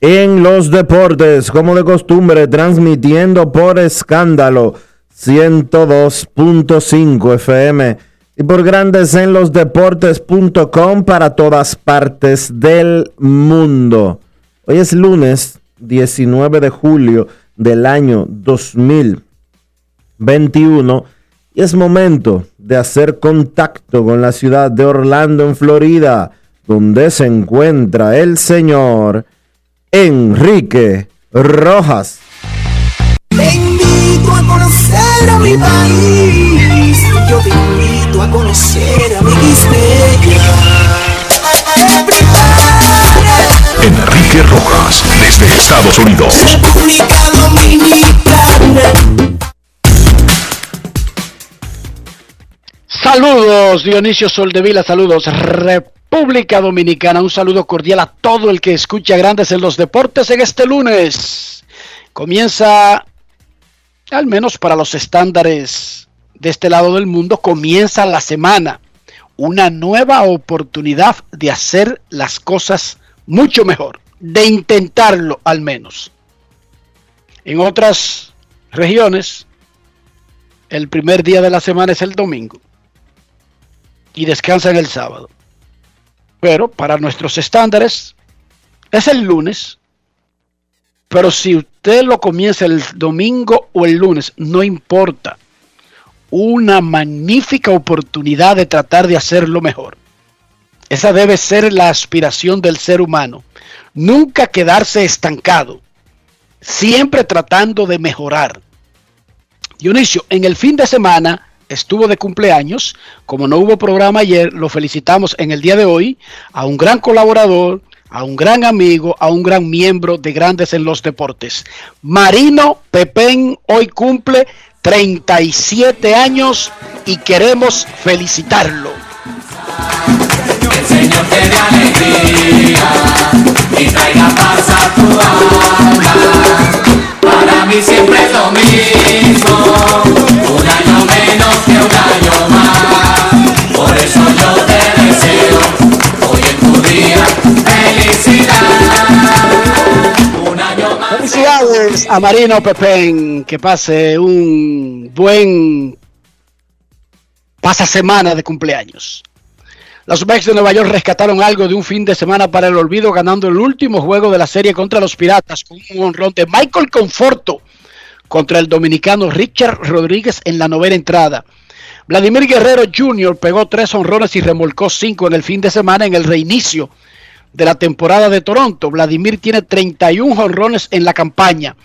en los Deportes, como de costumbre, transmitiendo por escándalo 102.5 FM y por Grandes en los Deportes.com para todas partes del mundo. Hoy es lunes 19 de julio del año 2021 y es momento de hacer contacto con la ciudad de Orlando, en Florida, donde se encuentra el señor Enrique Rojas. Te invito a conocer a mi país. Yo te invito a conocer a mi Enrique Rojas, desde Estados Unidos. República Dominicana. Saludos, Dionisio Soldevila, saludos, República Dominicana, un saludo cordial a todo el que escucha Grandes en los Deportes en este lunes. Comienza, al menos para los estándares de este lado del mundo, comienza la semana, una nueva oportunidad de hacer las cosas mucho mejor, de intentarlo al menos. En otras regiones, el primer día de la semana es el domingo y descansan el sábado. Pero para nuestros estándares es el lunes. Pero si usted lo comienza el domingo o el lunes, no importa. Una magnífica oportunidad de tratar de hacerlo mejor. Esa debe ser la aspiración del ser humano. Nunca quedarse estancado. Siempre tratando de mejorar. Dionisio, en el fin de semana estuvo de cumpleaños. Como no hubo programa ayer, lo felicitamos en el día de hoy a un gran colaborador, a un gran amigo, a un gran miembro de Grandes en los Deportes. Marino Pepén hoy cumple 37 años y queremos felicitarlo. El Señor te dé alegría y traiga paz a tu alma. Para mí siempre es lo mismo, un año menos que un año más. Por eso yo te deseo hoy en tu día felicidad. Un año más. Felicidades a Marino Pepén, que pase un buen pasa semana de cumpleaños. Los Mets de Nueva York rescataron algo de un fin de semana para el olvido ganando el último juego de la serie contra los Piratas con un honrón de Michael Conforto contra el dominicano Richard Rodríguez en la novena entrada. Vladimir Guerrero Jr. pegó tres honrones y remolcó cinco en el fin de semana en el reinicio de la temporada de Toronto. Vladimir tiene 31 honrones en la campaña.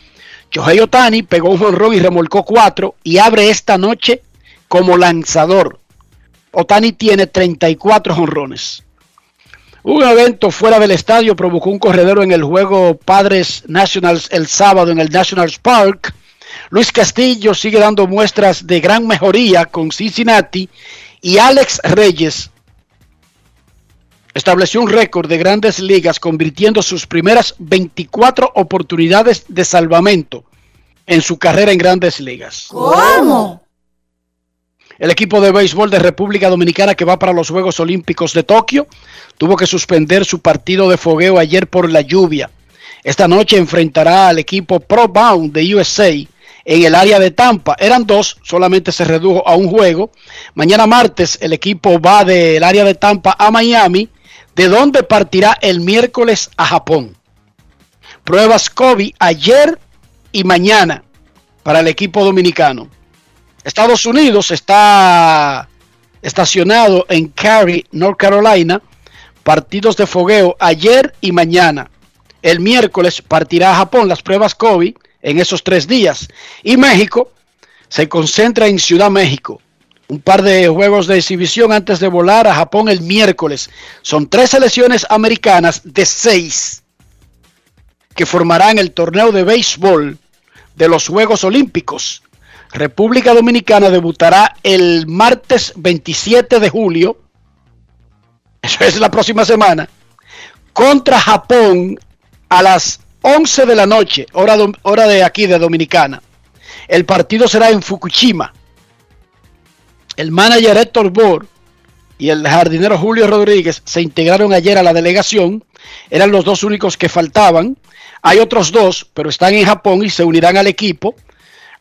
Shohei Otani pegó un honrón y remolcó cuatro y abre esta noche como lanzador. Otani tiene 34 honrones. Un evento fuera del estadio provocó un corredero en el juego Padres Nationals el sábado en el Nationals Park. Luis Castillo sigue dando muestras de gran mejoría con Cincinnati y Alex Reyes estableció un récord de grandes ligas convirtiendo sus primeras 24 oportunidades de salvamento en su carrera en grandes ligas. ¿Cómo? El equipo de béisbol de República Dominicana que va para los Juegos Olímpicos de Tokio tuvo que suspender su partido de fogueo ayer por la lluvia. Esta noche enfrentará al equipo Pro Bound de USA en el área de Tampa. Eran dos, solamente se redujo a un juego. Mañana martes el equipo va del área de Tampa a Miami, de donde partirá el miércoles a Japón. Pruebas COVID ayer y mañana para el equipo dominicano. Estados Unidos está estacionado en Cary, North Carolina. Partidos de fogueo ayer y mañana. El miércoles partirá a Japón las pruebas COVID en esos tres días. Y México se concentra en Ciudad México. Un par de juegos de exhibición antes de volar a Japón el miércoles. Son tres selecciones americanas de seis que formarán el torneo de béisbol de los Juegos Olímpicos. República Dominicana debutará el martes 27 de julio, eso es la próxima semana, contra Japón a las 11 de la noche, hora, hora de aquí de Dominicana. El partido será en Fukushima. El manager Héctor Bor y el jardinero Julio Rodríguez se integraron ayer a la delegación. Eran los dos únicos que faltaban. Hay otros dos, pero están en Japón y se unirán al equipo.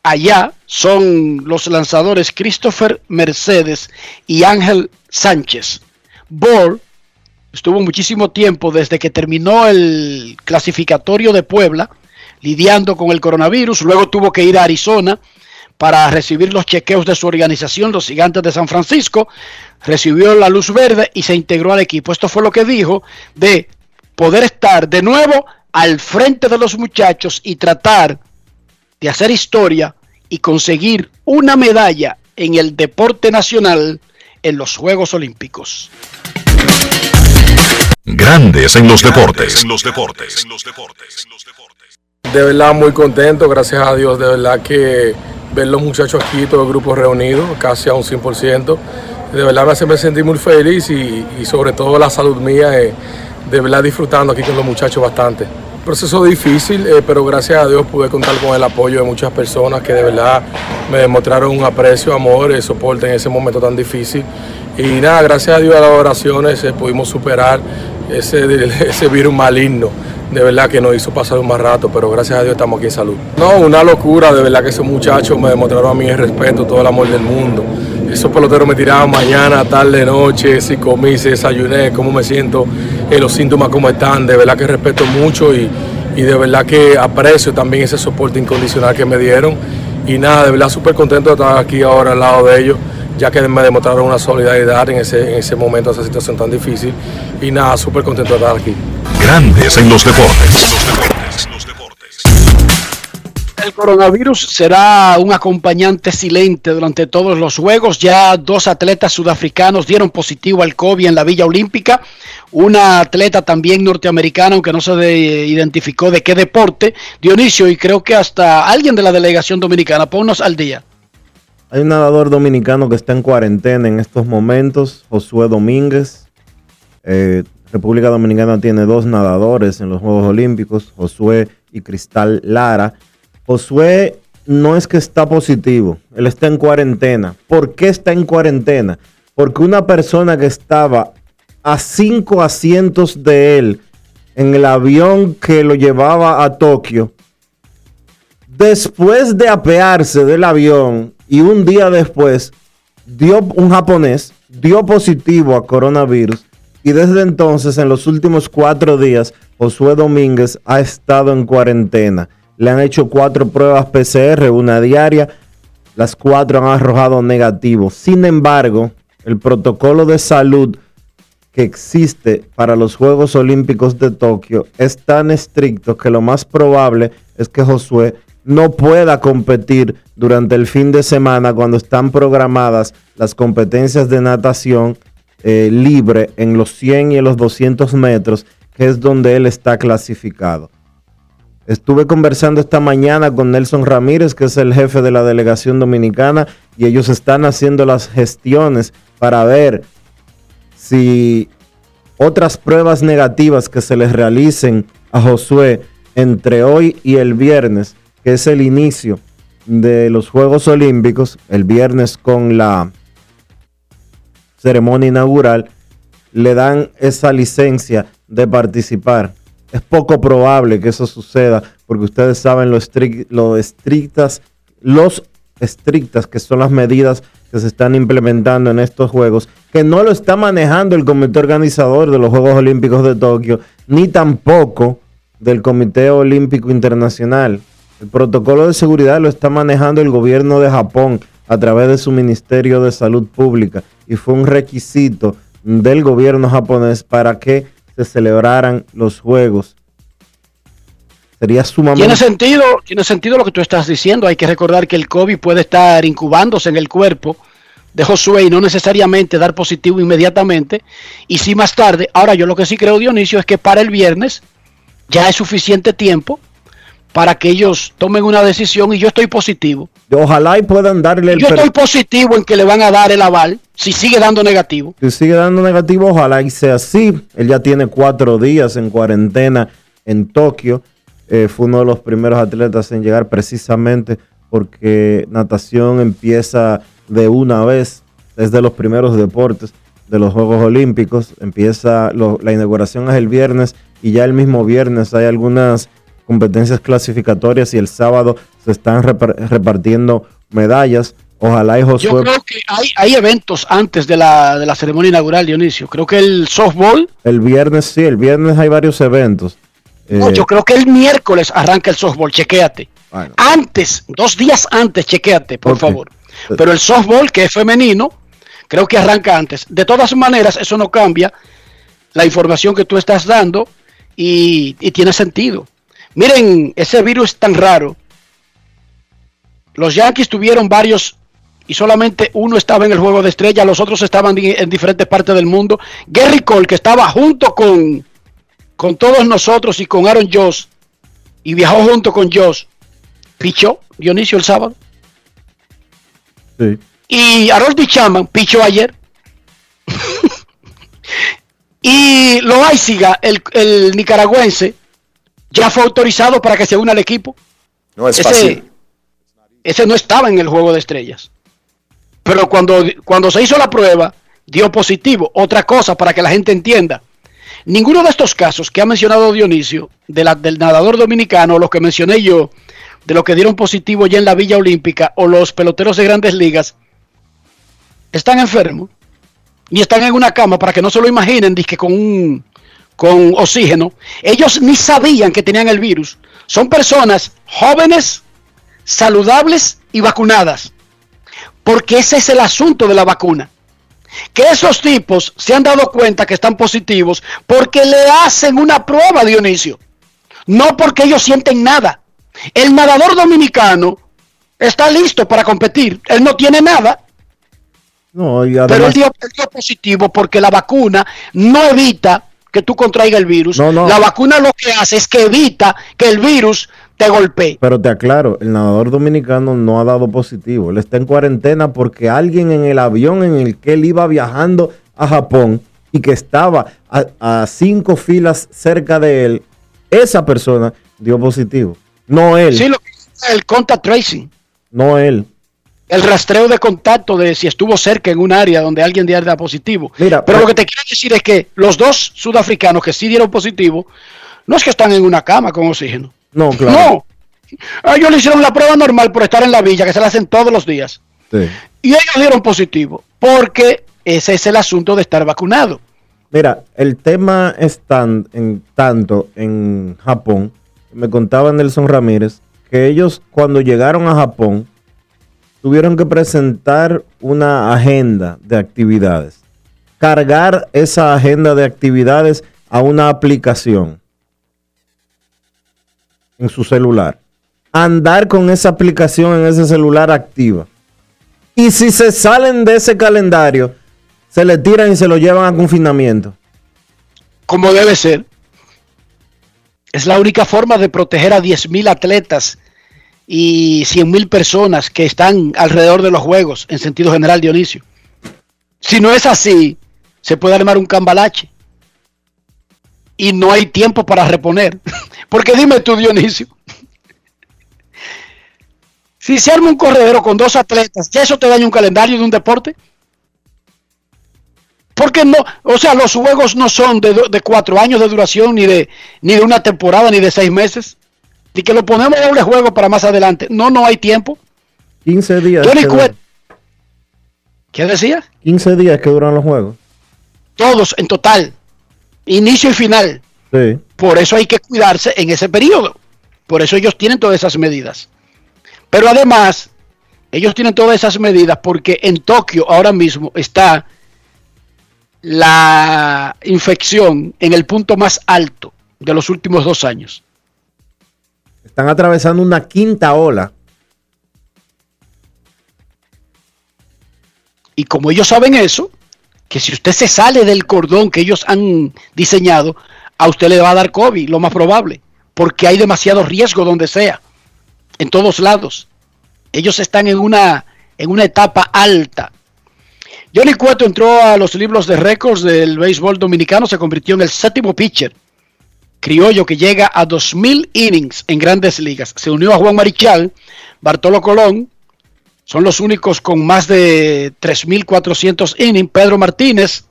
Allá son los lanzadores Christopher Mercedes y Ángel Sánchez. Bor estuvo muchísimo tiempo desde que terminó el clasificatorio de Puebla lidiando con el coronavirus. Luego tuvo que ir a Arizona para recibir los chequeos de su organización, los gigantes de San Francisco. Recibió la luz verde y se integró al equipo. Esto fue lo que dijo de poder estar de nuevo al frente de los muchachos y tratar de hacer historia y conseguir una medalla en el deporte nacional en los Juegos Olímpicos. Grandes en los deportes. De verdad muy contento, gracias a Dios, de verdad que ver los muchachos aquí, todo el grupo reunido, casi a un 100%, de verdad me hace sentir muy feliz y, y sobre todo la salud mía, eh, de verdad disfrutando aquí con los muchachos bastante. Proceso difícil, eh, pero gracias a Dios pude contar con el apoyo de muchas personas que de verdad me demostraron un aprecio, amor, y soporte en ese momento tan difícil. Y nada, gracias a Dios a las oraciones eh, pudimos superar ese, ese virus maligno. De verdad que nos hizo pasar un más rato, pero gracias a Dios estamos aquí en salud. No, una locura, de verdad que esos muchachos me demostraron a mí el respeto, todo el amor del mundo. Esos peloteros me tiraban mañana, tarde, noche, si comí, si desayuné, cómo me siento, los síntomas cómo están. De verdad que respeto mucho y, y de verdad que aprecio también ese soporte incondicional que me dieron. Y nada, de verdad súper contento de estar aquí ahora al lado de ellos ya que me demostraron una solidaridad en ese, en ese momento, esa situación tan difícil. Y nada, súper contento de estar aquí. Grandes en los deportes. El coronavirus será un acompañante silente durante todos los juegos. Ya dos atletas sudafricanos dieron positivo al COVID en la Villa Olímpica. Una atleta también norteamericana, aunque no se de- identificó de qué deporte, Dionisio, y creo que hasta alguien de la delegación dominicana. Ponnos al día. Hay un nadador dominicano que está en cuarentena en estos momentos, Josué Domínguez. Eh, República Dominicana tiene dos nadadores en los Juegos Olímpicos, Josué y Cristal Lara. Josué no es que está positivo, él está en cuarentena. ¿Por qué está en cuarentena? Porque una persona que estaba a cinco asientos de él en el avión que lo llevaba a Tokio, después de apearse del avión y un día después, dio un japonés, dio positivo a coronavirus y desde entonces, en los últimos cuatro días, Josué Domínguez ha estado en cuarentena. Le han hecho cuatro pruebas PCR, una diaria. Las cuatro han arrojado negativo. Sin embargo, el protocolo de salud que existe para los Juegos Olímpicos de Tokio es tan estricto que lo más probable es que Josué no pueda competir durante el fin de semana cuando están programadas las competencias de natación eh, libre en los 100 y en los 200 metros, que es donde él está clasificado. Estuve conversando esta mañana con Nelson Ramírez, que es el jefe de la delegación dominicana, y ellos están haciendo las gestiones para ver si otras pruebas negativas que se les realicen a Josué entre hoy y el viernes, que es el inicio de los Juegos Olímpicos, el viernes con la ceremonia inaugural, le dan esa licencia de participar. Es poco probable que eso suceda porque ustedes saben lo, estric- lo estrictas, los estrictas que son las medidas que se están implementando en estos Juegos, que no lo está manejando el comité organizador de los Juegos Olímpicos de Tokio, ni tampoco del Comité Olímpico Internacional. El protocolo de seguridad lo está manejando el gobierno de Japón a través de su Ministerio de Salud Pública y fue un requisito del gobierno japonés para que se celebraran los Juegos. Sería sumamente... Tiene sentido, tiene sentido lo que tú estás diciendo. Hay que recordar que el COVID puede estar incubándose en el cuerpo de Josué y no necesariamente dar positivo inmediatamente. Y si más tarde, ahora yo lo que sí creo, Dionisio, es que para el viernes ya es suficiente tiempo para que ellos tomen una decisión y yo estoy positivo. Ojalá y puedan darle el... Yo estoy positivo en que le van a dar el aval si sigue dando negativo. Si sigue dando negativo, ojalá y sea así. Él ya tiene cuatro días en cuarentena en Tokio. Eh, fue uno de los primeros atletas en llegar precisamente porque natación empieza de una vez, es de los primeros deportes de los Juegos Olímpicos. Empieza, lo- la inauguración es el viernes y ya el mismo viernes hay algunas competencias clasificatorias y el sábado se están repar- repartiendo medallas. Ojalá y Yo Josué... creo que hay, hay eventos antes de la, de la ceremonia inaugural, Dionisio. Creo que el softball, El viernes sí, el viernes hay varios eventos. no, Eh, yo creo que el miércoles arranca el softball, chequéate. bueno, Antes, dos días antes, chequéate, por favor. Pero el softball, que es femenino, creo que arranca antes. De todas maneras, eso no cambia la información que tú estás dando y, y tiene sentido. Miren, ese virus tan raro. Los Yankees tuvieron varios y solamente uno estaba en el juego de estrella, los otros estaban en diferentes partes del mundo. Gary Cole, que estaba junto con, con todos nosotros y con Aaron Josh, y viajó junto con Josh, pichó Dionisio el sábado. sí. Y Harold Chapman pichó ayer. y Loaiziga, el, el nicaragüense, ya fue autorizado para que se una al equipo. No es Ese, fácil. ese no estaba en el juego de estrellas. Pero cuando, cuando se hizo la prueba, dio positivo. Otra cosa para que la gente entienda. Ninguno de estos casos que ha mencionado Dionisio, de la, del nadador dominicano, los que mencioné yo, de los que dieron positivo ya en la Villa Olímpica, o los peloteros de grandes ligas, están enfermos y están en una cama para que no se lo imaginen, dizque con un con oxígeno. Ellos ni sabían que tenían el virus. Son personas jóvenes, saludables y vacunadas. Porque ese es el asunto de la vacuna. Que esos tipos se han dado cuenta que están positivos porque le hacen una prueba, Dionisio. No porque ellos sienten nada. El nadador dominicano está listo para competir. Él no tiene nada, No, y pero él dio, él dio positivo porque la vacuna no evita que tú contraigas el virus. No, no. La vacuna lo que hace es que evita que el virus te golpee. pero te aclaro, el nadador dominicano no ha dado positivo. Él está en cuarentena porque alguien en el avión en el que él iba viajando a Japón y que estaba a, a cinco filas cerca de él, esa persona dio positivo. No él, Sí, lo que es el contact tracing, no él. El rastreo de contacto de si estuvo cerca en un área donde alguien diera positivo. Mira, pero pero- lo que te quiero decir es que los dos sudafricanos que sí dieron positivo, no es que están en una cama con oxígeno. No, claro. No. A ellos le hicieron la prueba normal por estar en la villa, que se la hacen todos los días. Sí. Y ellos dieron positivo, porque ese es el asunto de estar vacunado. Mira, el tema es tan, en, tanto en Japón, me contaba Nelson Ramírez, que ellos cuando llegaron a Japón tuvieron que presentar una agenda de actividades, cargar esa agenda de actividades a una aplicación en su celular, andar con esa aplicación en ese celular activa. Y si se salen de ese calendario, se le tiran y se lo llevan a confinamiento. como debe ser. Es la única forma de proteger a 10.000 atletas y 100.000 personas que están alrededor de los juegos, en sentido general, Dionisio. Si no es así, se puede armar un cambalache. y no hay tiempo para reponer. Porque dime tú, Dionisio, si se arma un corredero con dos atletas, ¿ya eso te daña un calendario de un deporte? Porque no, o sea, los juegos no son de, de cuatro años de duración, ni de, ni de una temporada, ni de seis meses. Y que lo ponemos doble juego para más adelante. No, no hay tiempo. 15 días. Johnny Cueto. ¿Qué decía? 15 días que duran los juegos. Todos en total. Inicio y final. Sí. Por eso hay que cuidarse en ese periodo. Por eso ellos tienen todas esas medidas. Pero además, ellos tienen todas esas medidas porque en Tokio ahora mismo está la infección en el punto más alto de los últimos dos años. Están atravesando una quinta ola. Y como ellos saben eso, que si usted se sale del cordón que ellos han diseñado, a usted le va a dar COVID, lo más probable, porque hay demasiado riesgo donde sea, en todos lados. Ellos están en una, en una etapa alta. Johnny Cueto entró a los libros de récords del béisbol dominicano, se convirtió en el séptimo pitcher criollo que llega a 2.000 innings en grandes ligas. Se unió a Juan Marichal, Bartolo Colón, son los únicos con más de 3.400 innings, Pedro Martínez,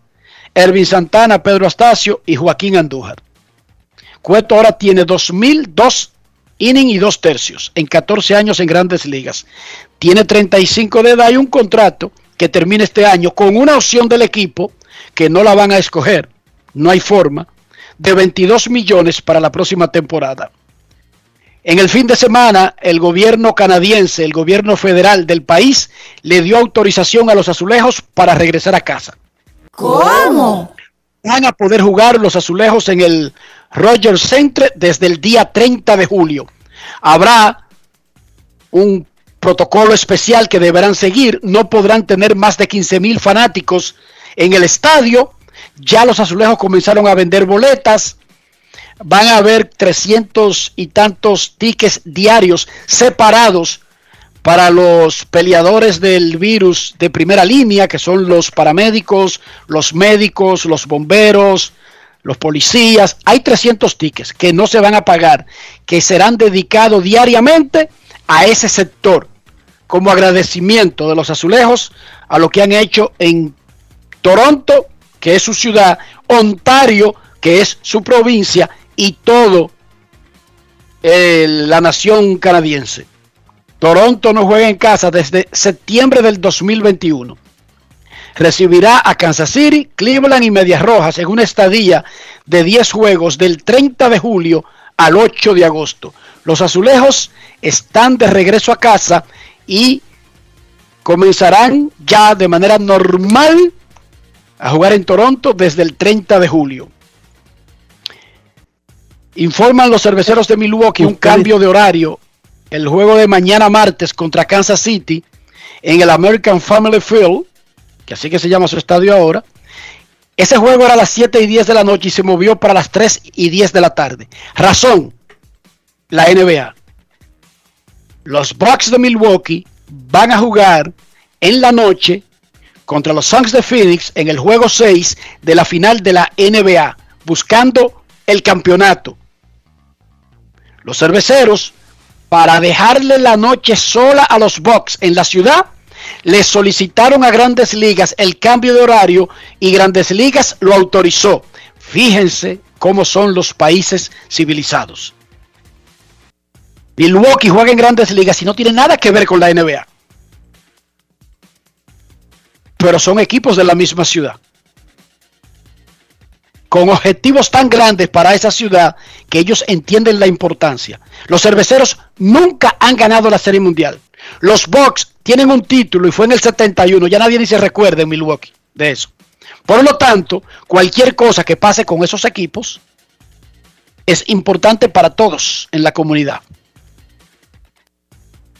Ervin Santana, Pedro Astacio y Joaquín Andújar. Cueto ahora tiene 2.002 innings y dos tercios en 14 años en grandes ligas. Tiene 35 de edad y un contrato que termina este año con una opción del equipo que no la van a escoger. No hay forma de 22 millones para la próxima temporada. En el fin de semana, el gobierno canadiense, el gobierno federal del país, le dio autorización a los azulejos para regresar a casa. ¿Cómo? Van a poder jugar los azulejos en el Rogers Center desde el día 30 de julio. Habrá un protocolo especial que deberán seguir. No podrán tener más de 15 mil fanáticos en el estadio. Ya los azulejos comenzaron a vender boletas. Van a haber 300 y tantos tickets diarios separados para los peleadores del virus de primera línea, que son los paramédicos, los médicos, los bomberos, los policías. Hay 300 tickets que no se van a pagar, que serán dedicados diariamente a ese sector, como agradecimiento de los azulejos a lo que han hecho en Toronto, que es su ciudad, Ontario, que es su provincia, y todo eh, la nación canadiense. Toronto no juega en casa desde septiembre del 2021. Recibirá a Kansas City, Cleveland y Medias Rojas en una estadía de 10 juegos del 30 de julio al 8 de agosto. Los azulejos están de regreso a casa y comenzarán ya de manera normal a jugar en Toronto desde el 30 de julio. Informan los cerveceros de Milwaukee un cambio de horario. El juego de mañana martes contra Kansas City en el American Family Field, que así que se llama su estadio ahora. Ese juego era a las 7 y 10 de la noche y se movió para las 3 y 10 de la tarde. Razón, la NBA. Los Bucks de Milwaukee van a jugar en la noche contra los Suns de Phoenix en el juego 6 de la final de la NBA, buscando el campeonato. Los cerveceros, para dejarle la noche sola a los Bucks en la ciudad, le solicitaron a Grandes Ligas el cambio de horario y Grandes Ligas lo autorizó. Fíjense cómo son los países civilizados. Milwaukee juega en Grandes Ligas y no tiene nada que ver con la NBA. Pero son equipos de la misma ciudad. Con objetivos tan grandes para esa ciudad que ellos entienden la importancia. Los cerveceros nunca han ganado la Serie Mundial. Los Bucks tienen un título y fue en el 71. Ya nadie ni se recuerda en Milwaukee de eso. Por lo tanto, cualquier cosa que pase con esos equipos es importante para todos en la comunidad.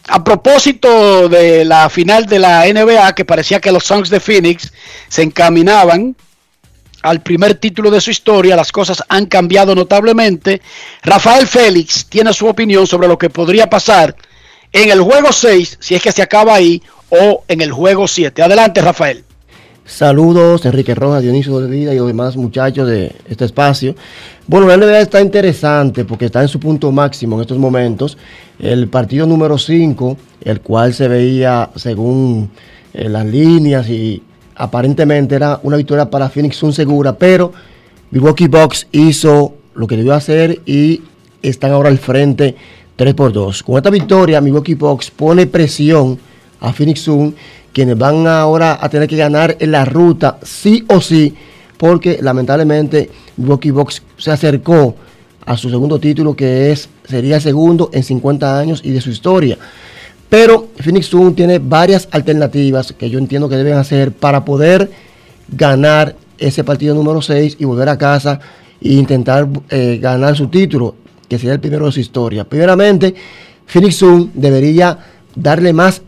A propósito de la final de la NBA, que parecía que los Suns de Phoenix se encaminaban al primer título de su historia, las cosas han cambiado notablemente. Rafael Félix tiene su opinión sobre lo que podría pasar en el juego 6, si es que se acaba ahí, o en el juego 7. Adelante, Rafael. Saludos, Enrique Rojas, Dionisio de Vida y los demás muchachos de este espacio. Bueno, la NBA está interesante porque está en su punto máximo en estos momentos. El partido número 5, el cual se veía según eh, las líneas y aparentemente era una victoria para Phoenix Sun segura, pero Milwaukee Bucks hizo lo que debió hacer y están ahora al frente 3 por 2. Con esta victoria, Milwaukee Bucks pone presión a Phoenix Sun, quienes van ahora a tener que ganar en la ruta sí o sí, porque lamentablemente Milwaukee Bucks se acercó a su segundo título, que es sería segundo en 50 años y de su historia. Pero Phoenix Sun tiene varias alternativas que yo entiendo que deben hacer para poder ganar ese partido número 6 y volver a casa e intentar eh, ganar su título, que sería el primero de su historia. Primeramente, Phoenix Sun debería darle más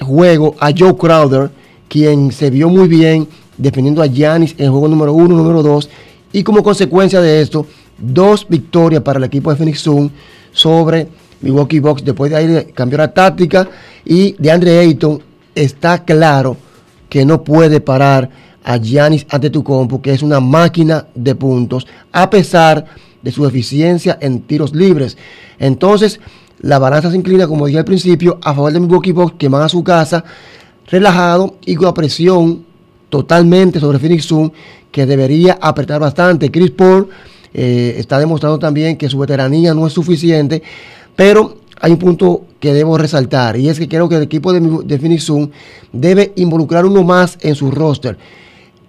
juego a Joe Crowder, quien se vio muy bien defendiendo a Giannis en juego número 1, número 2, y como consecuencia de esto, dos victorias para el equipo de Phoenix Sun sobre Milwaukee Bucks. Después de ahí cambió la táctica y de Andre Ayton está claro que no puede parar a Giannis Antetokounmpo, que es una máquina de puntos, a pesar de su eficiencia en tiros libres. Entonces, la balanza se inclina, como dije al principio, a favor de Milwaukee Bucks, que van a su casa relajado y con la presión totalmente sobre Phoenix Sun, que debería apretar bastante. Chris Paul eh, está demostrando también que su veteranía no es suficiente, pero hay un punto que debo resaltar y es que creo que el equipo de, de Phoenix Sun debe involucrar uno más en su roster,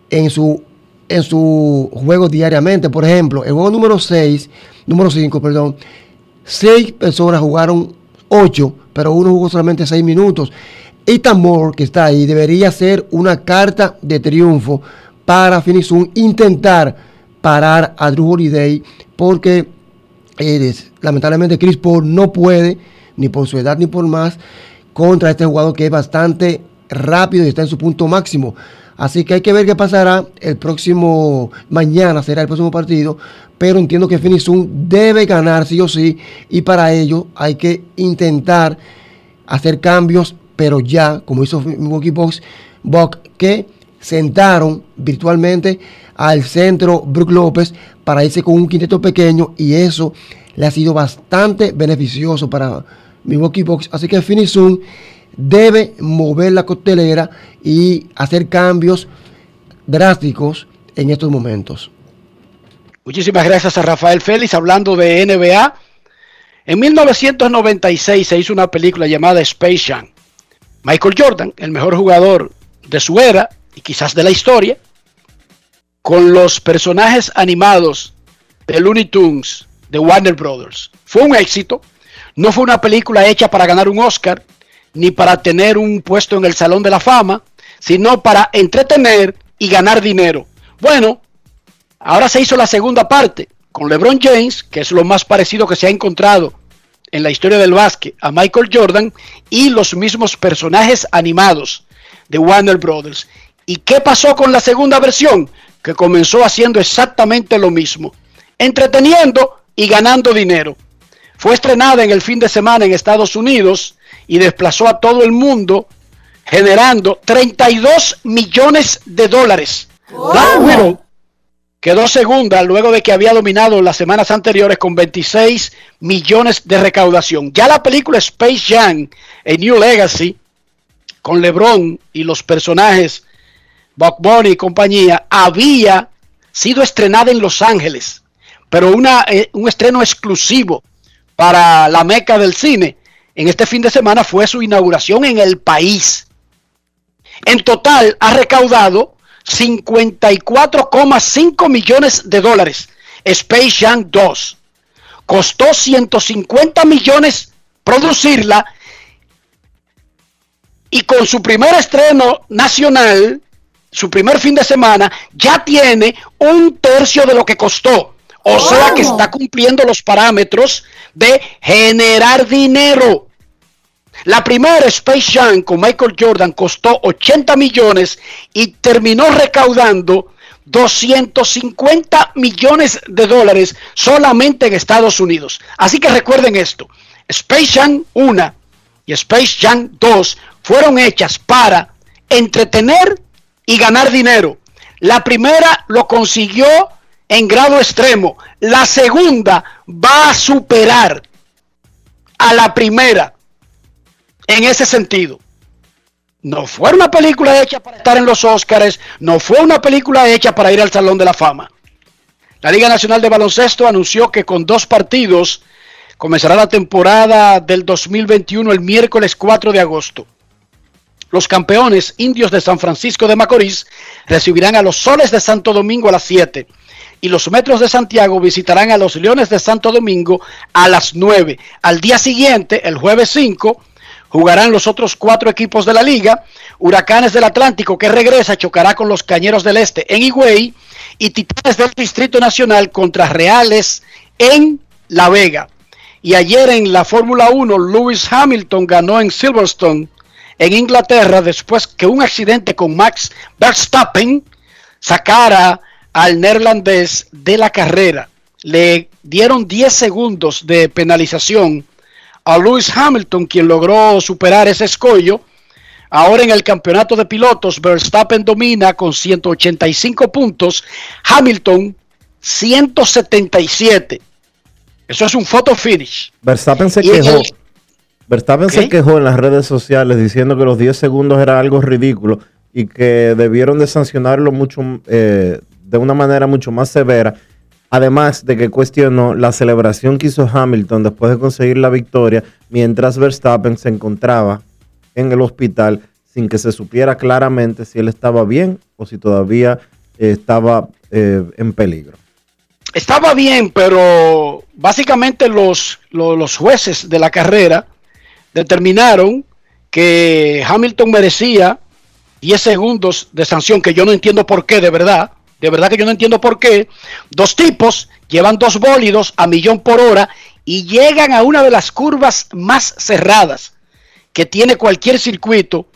en su, en su juego diariamente. Por ejemplo, el juego número 6, número 5, perdón, 6 personas jugaron 8, pero uno jugó solamente 6 minutos. Ethan Moore, que está ahí, debería ser una carta de triunfo para Phoenix Sun intentar parar a Drew Holiday porque eres, lamentablemente Chris Paul no puede, ni por su edad ni por más, contra este jugador que es bastante rápido y está en su punto máximo. Así que hay que ver qué pasará el próximo, mañana será el próximo partido, pero entiendo que Sun debe ganar sí o sí, y para ello hay que intentar hacer cambios, pero ya, como hizo Milwaukee Buck, que sentaron virtualmente al centro Brook López para irse con un quinteto pequeño y eso le ha sido bastante beneficioso para Milwaukee Bucks. Así que Sun debe mover la costelera y hacer cambios drásticos en estos momentos. Muchísimas gracias a Rafael Félix hablando de NBA. En 1996 se hizo una película llamada Space Jam. Michael Jordan, el mejor jugador de su era y quizás de la historia, con los personajes animados de Looney Tunes de Warner Brothers. Fue un éxito. No fue una película hecha para ganar un Oscar ni para tener un puesto en el Salón de la Fama, sino para entretener y ganar dinero. Bueno, ahora se hizo la segunda parte con LeBron James, que es lo más parecido que se ha encontrado en la historia del básquet a Michael Jordan y los mismos personajes animados de Warner Brothers. ¿Y qué pasó con la segunda versión? Que comenzó haciendo exactamente lo mismo, entreteniendo y ganando dinero. Fue estrenada en el fin de semana en Estados Unidos y desplazó a todo el mundo generando 32 millones de dólares. Quedó segunda luego de que había dominado las semanas anteriores con 26 millones de recaudación. Ya la película Space Jam, A New Legacy, con LeBron y los personajes Buck Bunny y compañía, había sido estrenada en Los Ángeles, pero una, eh, un estreno exclusivo para la meca del cine. En este fin de semana fue su inauguración en el país. En total ha recaudado 54,5 millones de dólares. Space Jam 2. Costó 150 millones producirla y con su primer estreno nacional, su primer fin de semana, ya tiene un tercio de lo que costó. O sea que está cumpliendo los parámetros de generar dinero. La primera Space Jam con Michael Jordan costó 80 millones y terminó recaudando 250 millones de dólares solamente en Estados Unidos. Así que recuerden esto, Space Jam 1 y Space Jam 2 fueron hechas para entretener y ganar dinero. La primera lo consiguió en grado extremo. La segunda va a superar a la primera en ese sentido. No fue una película hecha para estar en los Oscars, no fue una película hecha para ir al Salón de la Fama. La Liga Nacional de Baloncesto anunció que con dos partidos comenzará la temporada del 2021 el miércoles 4 de agosto. Los campeones indios de San Francisco de Macorís recibirán a los soles de Santo Domingo a las 7 y los metros de Santiago visitarán a los leones de Santo Domingo a las 9. Al día siguiente, el jueves 5, jugarán los otros cuatro equipos de la liga. Huracanes del Atlántico que regresa chocará con los Cañeros del Este en Higüey y Titanes del Distrito Nacional contra Reales en La Vega. Y ayer en la Fórmula 1, Lewis Hamilton ganó en Silverstone, en Inglaterra, después que un accidente con Max Verstappen sacara al neerlandés de la carrera. Le dieron 10 segundos de penalización a Lewis Hamilton, quien logró superar ese escollo. Ahora en el campeonato de pilotos, Verstappen domina con 185 puntos, Hamilton 177. Eso es un photo finish. Verstappen se Y quejó. el- Verstappen se quejó en las redes sociales diciendo que los 10 segundos era algo ridículo y que debieron de sancionarlo mucho eh, de una manera mucho más severa. Además de que cuestionó la celebración que hizo Hamilton después de conseguir la victoria, mientras Verstappen se encontraba en el hospital sin que se supiera claramente si él estaba bien o si todavía eh, estaba eh, en peligro. Estaba bien, pero básicamente los, lo- los, jueces de la carrera determinaron que Hamilton merecía 10 segundos de sanción, que yo no entiendo por qué, de verdad. De verdad que yo no entiendo por qué. Dos tipos llevan dos bólidos a millón por hora y llegan a una de las curvas más cerradas que tiene cualquier circuito.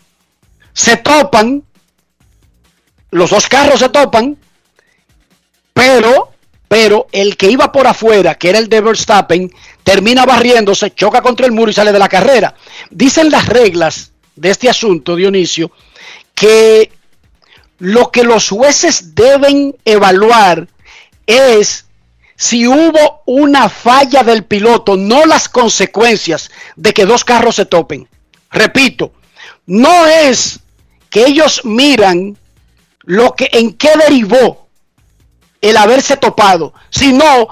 Se topan, los dos carros se topan, pero, pero el que iba por afuera, que era el de Verstappen, termina barriéndose, choca contra el muro y sale de la carrera. Dicen las reglas de este asunto, Dionisio, que lo que los jueces deben evaluar es si hubo una falla del piloto, no las consecuencias de que dos carros se topen. Repito, no es que ellos miran lo que en qué derivó el haberse topado, sino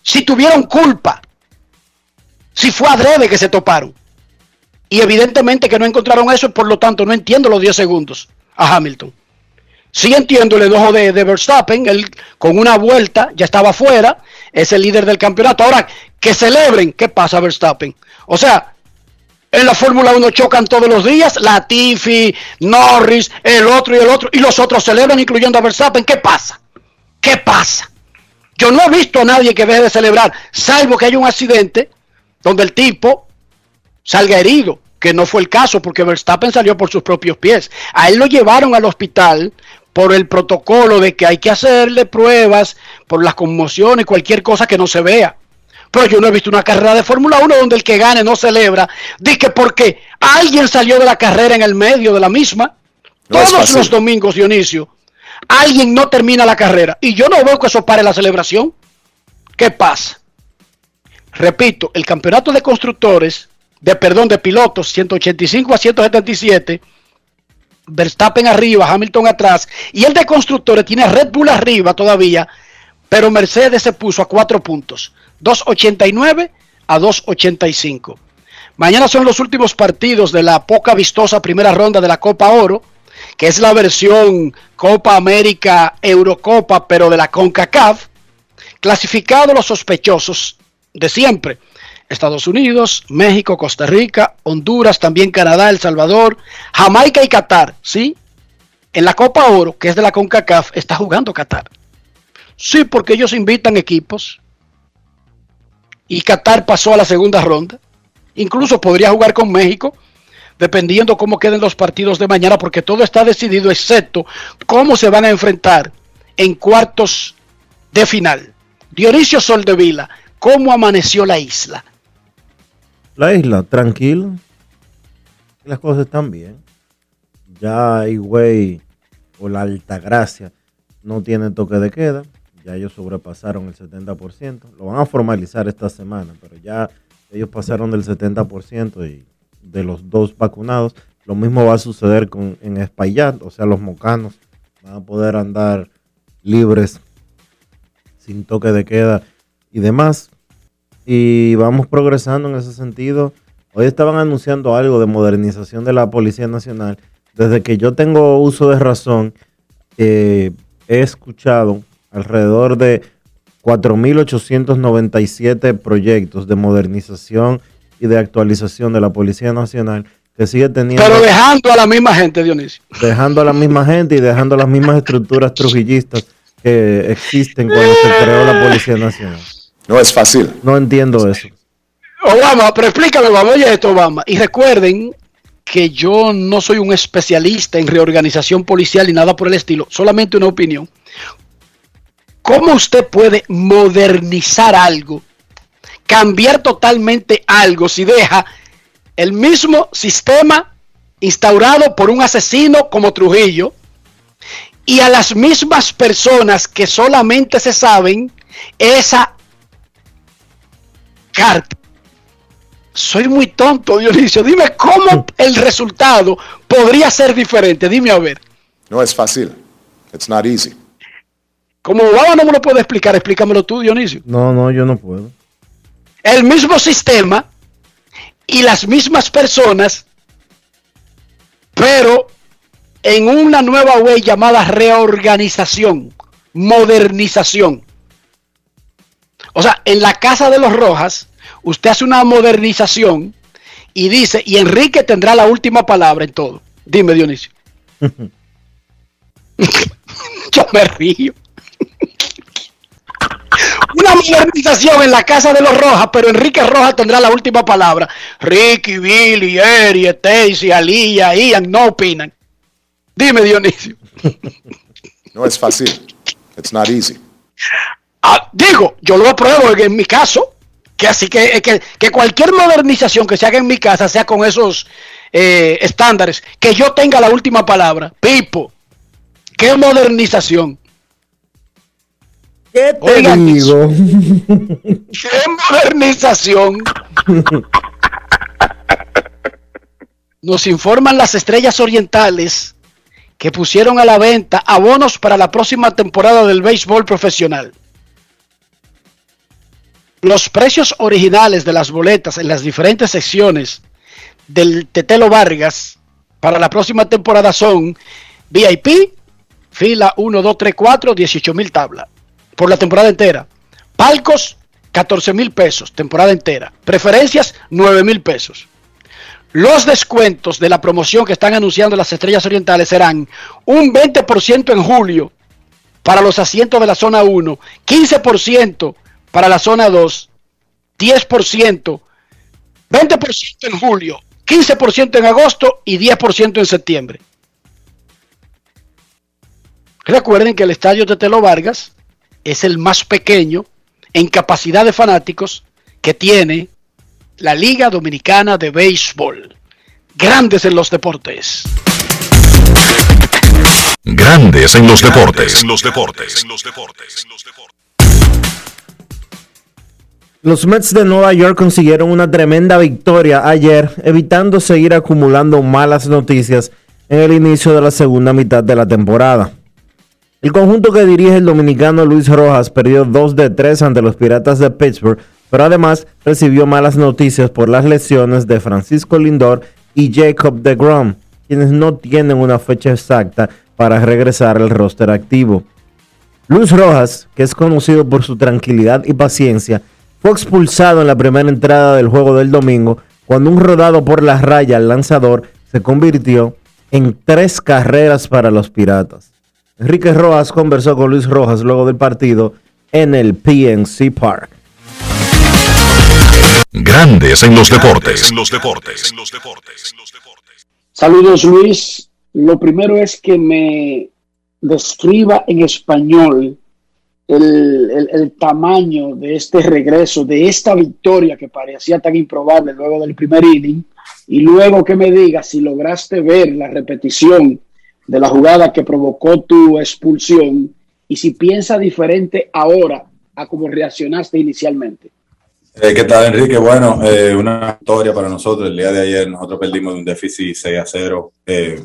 si tuvieron culpa, si fue adrede que se toparon. Y evidentemente que no encontraron eso, por lo tanto no entiendo los 10 segundos a Hamilton. Sí entiendo el enojo de, Verstappen, él con una vuelta ya estaba fuera, es el líder del campeonato. Ahora, que celebren, ¿qué pasa Verstappen? O sea, en la Fórmula 1 chocan todos los días, Latifi, Norris, el otro y el otro, y los otros celebran, incluyendo a Verstappen. ¿Qué pasa? ¿Qué pasa? Yo no he visto a nadie que deje de celebrar, salvo que haya un accidente donde el tipo salga herido, que no fue el caso porque Verstappen salió por sus propios pies. A él lo llevaron al hospital por el protocolo de que hay que hacerle pruebas por las conmociones, cualquier cosa que no se vea. Pero yo no he visto una carrera de Fórmula 1 donde el que gane no celebra. Dice porque alguien salió de la carrera en el medio de la misma. No Todos los domingos, Dionisio, alguien no termina la carrera. Y yo no veo que eso pare la celebración. ¿Qué pasa? Repito, el campeonato de constructores, de perdón, de pilotos, 185 a 177, Verstappen arriba, Hamilton atrás, y el de constructores tiene a Red Bull arriba todavía, pero Mercedes se puso a cuatro puntos, 2.89 a 2.85. Mañana son los últimos partidos de la poca vistosa primera ronda de la Copa Oro, que es la versión Copa América Eurocopa, pero de la CONCACAF. Clasificados los sospechosos de siempre. Estados Unidos, México, Costa Rica, Honduras, también Canadá, El Salvador, Jamaica y Qatar, ¿sí? En la Copa Oro, que es de la CONCACAF, está jugando Qatar. Sí, porque ellos invitan equipos. Y Qatar pasó a la segunda ronda. Incluso podría jugar con México, dependiendo cómo queden los partidos de mañana, porque todo está decidido, excepto cómo se van a enfrentar en cuartos de final. Dionisio Soldevila, ¿cómo amaneció la isla? La isla, tranquilo. Las cosas están bien. Ya Higüey o la Altagracia no tiene toque de queda. Ya ellos sobrepasaron el 70%. Lo van a formalizar esta semana, pero ya ellos pasaron del 70% y de los dos vacunados. Lo mismo va a suceder con, en Espaillat, o sea, los mocanos van a poder andar libres sin toque de queda y demás. Y vamos progresando en ese sentido. Hoy estaban anunciando algo de modernización de la Policía Nacional. Desde que yo tengo uso de razón, eh, he escuchado alrededor de 4.897 proyectos de modernización y de actualización de la Policía Nacional que sigue teniendo... Pero dejando a la misma gente, Dionisio. Dejando a la misma gente y dejando las mismas estructuras trujillistas que existen cuando se creó la Policía Nacional. No es fácil. No entiendo eso. Obama, pero explícame, Obama, oye esto, Obama. Y recuerden que yo no soy un especialista en reorganización policial y nada por el estilo, solamente una opinión. ¿Cómo usted puede modernizar algo, cambiar totalmente algo si deja el mismo sistema instaurado por un asesino como Trujillo y a las mismas personas que solamente se saben esa Soy muy tonto, Dionisio. Dime cómo el resultado podría ser diferente. Dime a ver. No es fácil. It's not easy. Como Obama no me lo puede explicar, explícamelo tú, Dionisio. No, no, yo no puedo. El mismo sistema y las mismas personas, pero en una nueva web llamada reorganización, modernización. O sea, en la casa de los Rojas, usted hace una modernización y dice, y Enrique tendrá la última palabra en todo. Dime, Dionisio. Yo me río. Una modernización en la casa de los Rojas, pero Enrique Rojas tendrá la última palabra. Ricky, Billy, Eri, Stacy, Alía, Ian no opinan. Dime, Dionisio. No es fácil. It's not easy. Ah, digo, yo lo apruebo en, en mi caso, que así que, que, que cualquier modernización que se haga en mi casa sea con esos eh, estándares, que yo tenga la última palabra. Pipo, ¿qué modernización? ¿Qué te Oigan, digo? ¿Qué modernización? Nos informan las estrellas orientales que pusieron a la venta abonos para la próxima temporada del béisbol profesional. Los precios originales de las boletas en las diferentes secciones del Tetelo Vargas para la próxima temporada son VIP, fila 1, 2, 3, 4, 18 mil tablas por la temporada entera. Palcos, 14 mil pesos, temporada entera. Preferencias, 9 mil pesos. Los descuentos de la promoción que están anunciando las estrellas orientales serán un 20% en julio para los asientos de la zona 1, 15% para la zona 2, 10%, 20% en julio, 15% en agosto y 10% en septiembre. Recuerden que el estadio de Telo Vargas es el más pequeño en capacidad de fanáticos que tiene la Liga Dominicana de Béisbol. Grandes en los deportes. Grandes en los deportes. En los deportes. Los Mets de Nueva York consiguieron una tremenda victoria ayer, evitando seguir acumulando malas noticias en el inicio de la segunda mitad de la temporada. El conjunto que dirige el dominicano Luis Rojas perdió 2 de 3 ante los Piratas de Pittsburgh, pero además recibió malas noticias por las lesiones de Francisco Lindor y Jacob de Grom, quienes no tienen una fecha exacta para regresar al roster activo. Luis Rojas, que es conocido por su tranquilidad y paciencia, fue expulsado en la primera entrada del juego del domingo cuando un rodado por la raya al lanzador se convirtió en tres carreras para los Piratas. Enrique Rojas conversó con Luis Rojas luego del partido en el PNC Park. Grandes en los deportes. En los deportes. Saludos Luis. Lo primero es que me describa en español el, el- tamaño de este regreso, de esta victoria que parecía tan improbable luego del primer inning, y luego que me diga si lograste ver la repetición de la jugada que provocó tu expulsión y si piensa diferente ahora a como reaccionaste inicialmente. Eh, ¿Qué tal, Enrique? Bueno, eh, una victoria para nosotros. El día de ayer nosotros perdimos un déficit 6 a 0. Eh,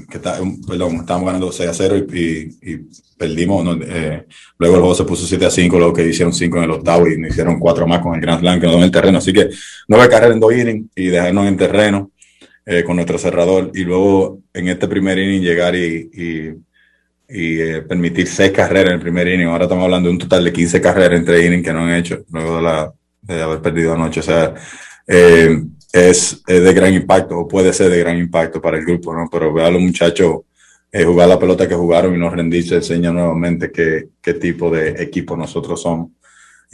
perdón, estábamos ganando 6 a 0 y, perdimos. ¿no? Luego el juego se puso 7 a 5, luego que hicieron 5 en el octavo y hicieron 4 más con el Grand Slam que nos en el terreno. Así que nueve carreras en dos innings y dejarnos en terreno eh, con nuestro cerrador. Y luego en este primer inning llegar y, permitir 6 carreras en el primer inning. Ahora estamos hablando de un total de 15 carreras en 3 innings que no han hecho luego de la de haber perdido anoche. O sea, eh, es, es de gran impacto, o puede ser de gran impacto para el grupo, ¿no? Pero ver a los muchachos eh, jugar la pelota que jugaron y no rendirse enseña nuevamente qué, qué tipo de equipo nosotros somos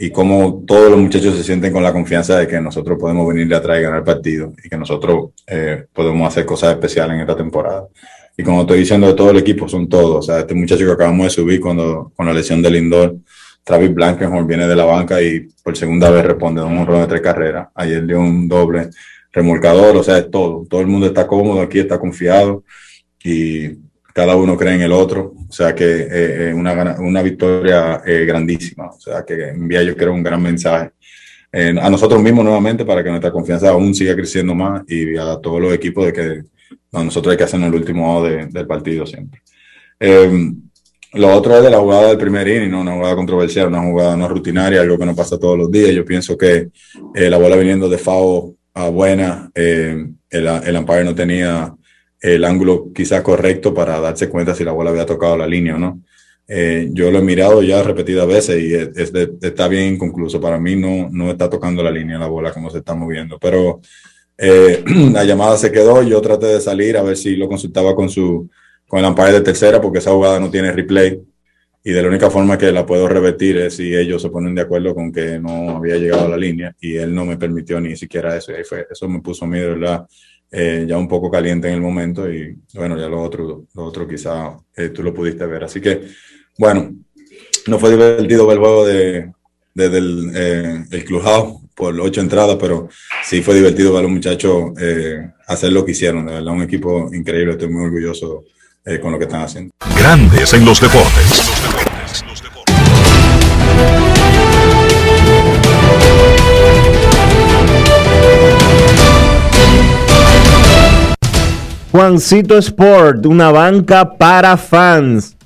y cómo todos los muchachos se sienten con la confianza de que nosotros podemos venir atrás y ganar el partido y que nosotros eh, podemos hacer cosas especiales en esta temporada. Y como estoy diciendo, de todo el equipo son todos. O sea, este muchacho que acabamos de subir cuando, con la lesión del Lindor, Travis Blankenhorn viene de la banca y por segunda vez responde a un honrón de tres carreras. Ayer dio un doble remolcador, o sea, es todo. Todo el mundo está cómodo aquí, está confiado y cada uno cree en el otro. O sea que eh, eh, una, una victoria eh, grandísima. O sea que envía yo creo un gran mensaje eh, a nosotros mismos nuevamente para que nuestra confianza aún siga creciendo más y a todos los equipos de que a nosotros hay que hacer el último de- del partido siempre. Eh, lo otro es de la jugada del primer inning, ¿no? una jugada controversial, una jugada no rutinaria, algo que no pasa todos los días. Yo pienso que eh, la bola viniendo de FAO a buena, eh, el, el umpire no tenía el ángulo quizás correcto para darse cuenta si la bola había tocado la línea o no. Eh, yo lo he mirado ya repetidas veces y es- de- está bien inconcluso. Para mí no, no está tocando la línea la bola como se está moviendo, pero eh, la llamada se quedó. Yo traté de salir a ver si lo consultaba con su con el umpire de tercera porque esa jugada no tiene replay y de la única forma que la puedo revertir es si ellos se ponen de acuerdo con que no había llegado a la línea y él no me permitió ni siquiera eso y ahí fue, eso me puso a mí de verdad eh, ya un poco caliente en el momento y bueno ya lo otro lo otro quizá eh, tú lo pudiste ver así que bueno no fue divertido ver el juego de desde el, eh, el clubhouse por ocho entradas, pero sí fue divertido ver a los muchachos eh, hacer lo que hicieron. De verdad, un equipo increíble. Estoy muy orgulloso eh, con lo que están haciendo. Grandes en los deportes. Juancito Sport, una banca para fans.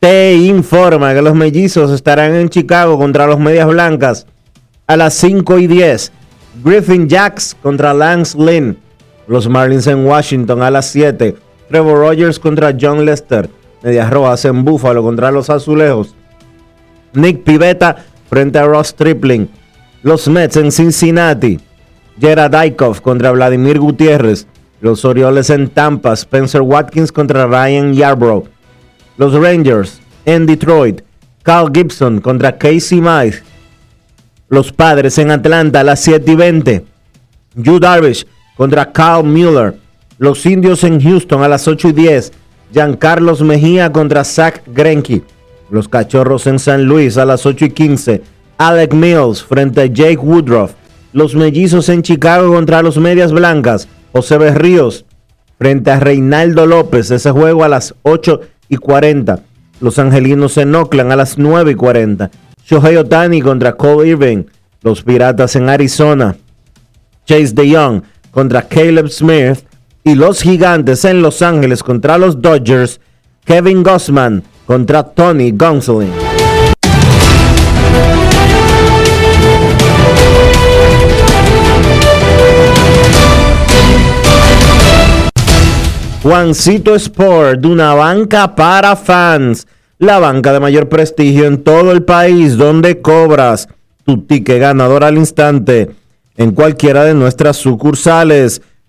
Te informa que los mellizos estarán en Chicago contra los Medias Blancas a las 5 y 10. Griffin Jacks contra Lance Lynn. Los Marlins en Washington a las 7. Trevor Rogers contra John Lester. Medias Rojas en Buffalo contra los Azulejos. Nick Pivetta frente a Ross Tripling. Los Mets en Cincinnati. Gerard Dykov contra Vladimir Gutiérrez. Los Orioles en Tampa. Spencer Watkins contra Ryan Yarbrough. Los Rangers en Detroit. Carl Gibson contra Casey Mize. Los Padres en Atlanta a las 7 y 20. Yu Darvish contra Carl Mueller. Los Indios en Houston a las 8 y 10. Giancarlos Mejía contra Zach Greinke. Los Cachorros en San Luis a las 8 y 15. Alec Mills frente a Jake Woodruff. Los Mellizos en Chicago contra los Medias Blancas. José Berríos frente a Reinaldo López. Ese juego a las 8 y 40. Los Angelinos en Oakland a las 9 y 40. Shohei Otani contra Cole Irving. Los Piratas en Arizona. Chase DeYoung contra Caleb Smith. Y los Gigantes en Los Ángeles contra los Dodgers. Kevin Gossman contra Tony Gonsolin. Juancito Sport, una banca para fans. La banca de mayor prestigio en todo el país, donde cobras tu ticket ganador al instante en cualquiera de nuestras sucursales.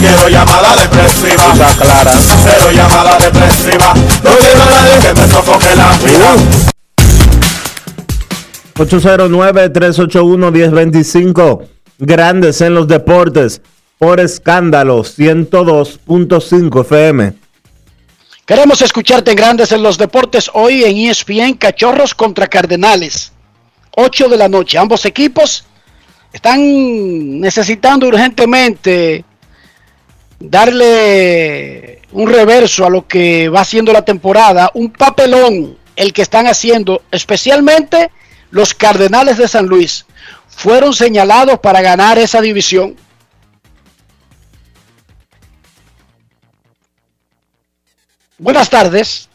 Quiero llamada depresiva. Clara. Cero llamada depresiva. No quiero a nadie que me sofoque la vida. 809-381-1025. Grandes en los deportes. Por escándalo 102.5 FM. Queremos escucharte en Grandes en los Deportes hoy en ESPN Cachorros contra Cardenales. 8 de la noche. Ambos equipos están necesitando urgentemente darle un reverso a lo que va haciendo la temporada. Un papelón el que están haciendo, especialmente los Cardenales de San Luis. Fueron señalados para ganar esa división. Buenas tardes.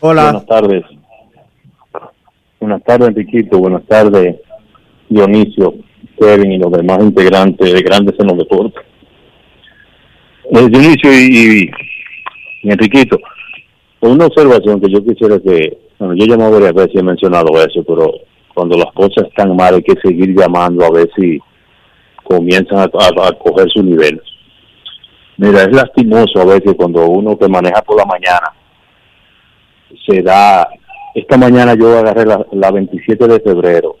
Hola. Buenas tardes. Buenas tardes, Enriquito. Buenas tardes, Dionisio, Kevin y los demás integrantes de Grandes en los Deportes. Dionisio y, y- Enriquito, una observación que yo quisiera que, bueno, yo he llamado varias veces y he mencionado eso, pero cuando las cosas están mal hay que seguir llamando a ver si comienzan a coger su nivel. Mira, es lastimoso a veces cuando uno que maneja por la mañana se da. Esta mañana yo agarré la, la 27 de febrero,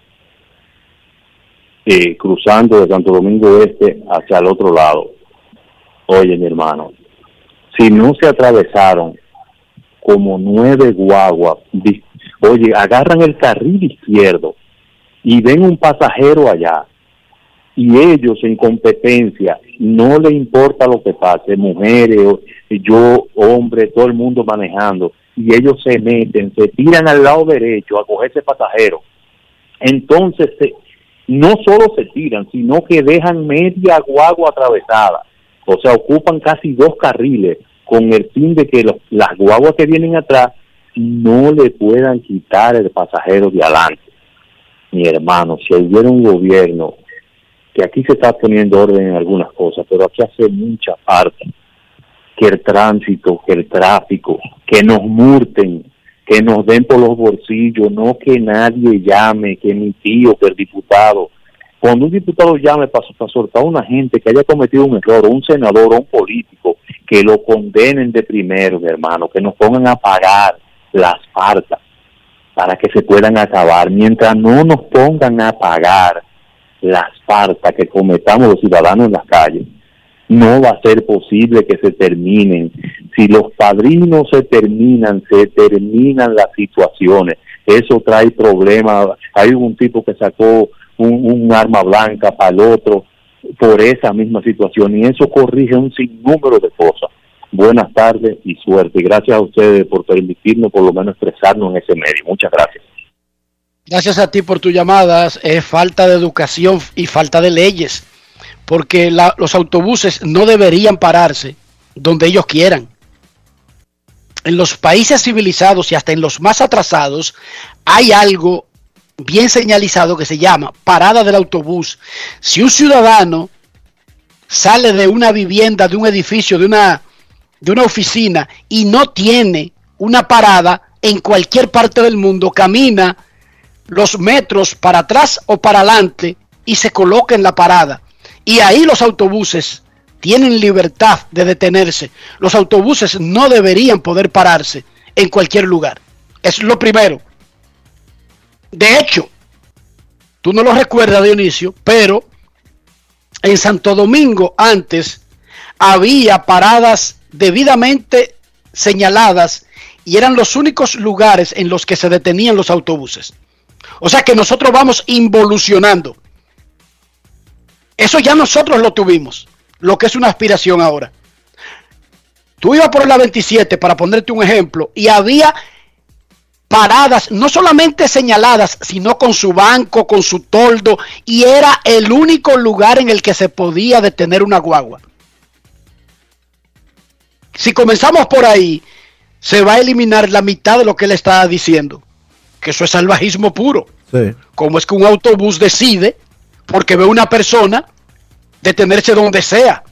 eh, cruzando de Santo Domingo Este hacia el otro lado. Oye, mi hermano, si no se atravesaron como nueve guaguas, oye, agarran el carril izquierdo y ven un pasajero allá y ellos en competencia no le importa lo que pase, mujeres, yo, hombre, todo el mundo manejando, y ellos se meten, se tiran al lado derecho a coger ese pasajero. Entonces, se- no solo se tiran, sino que dejan media guagua atravesada, o sea, ocupan casi dos carriles con el fin de que las guaguas que vienen atrás no le puedan quitar el pasajero de adelante. Mi hermano, si hubiera un gobierno que aquí se está poniendo orden en algunas cosas, pero aquí hace mucha falta que el tránsito, que el tráfico, que nos multen, que nos den por los bolsillos, no que nadie llame, que mi tío, que el diputado. Cuando un diputado llame para, soltar a una gente que haya cometido un error, un senador o un político, que lo condenen de primero, mi hermano, que nos pongan a pagar las faltas para que se puedan acabar. Mientras no nos pongan a pagar las faltas que cometamos los ciudadanos en las calles, no va a ser posible que se terminen. Si los padrinos se terminan, se terminan las situaciones. Eso trae problemas. Hay un tipo que sacó un, arma blanca para el otro por esa misma situación y eso corrige un sinnúmero de cosas. Buenas tardes y suerte. Y Gracias a ustedes por permitirnos por lo menos expresarnos en ese medio. Muchas gracias. Gracias a ti por tus llamadas. Es falta de educación y falta de leyes. Porque la- los autobuses no deberían pararse donde ellos quieran. En los países civilizados y hasta en los más atrasados hay algo bien señalizado que se llama parada del autobús. Si un ciudadano sale de una vivienda, de un edificio, de una, de una oficina y no tiene una parada en cualquier parte del mundo, camina los metros para atrás o para adelante y se coloca en la parada. Y ahí los autobuses tienen libertad de detenerse. Los autobuses no deberían poder pararse en cualquier lugar. Es lo primero. De hecho, tú no lo recuerdas, Dionisio, pero en Santo Domingo antes había paradas debidamente señaladas y eran los únicos lugares en los que se detenían los autobuses. O sea que nosotros vamos involucionando. Eso ya nosotros lo tuvimos, lo que es una aspiración ahora. Tú ibas por la 27, para ponerte un ejemplo, y había paradas, no solamente señaladas, sino con su banco, con su toldo, y era el único lugar en el que se podía detener una guagua. Si comenzamos por ahí, se va a eliminar la mitad de lo que él estaba diciendo, que eso es salvajismo puro. Sí. Como es que un autobús decide, porque ve una persona, detenerse donde sea.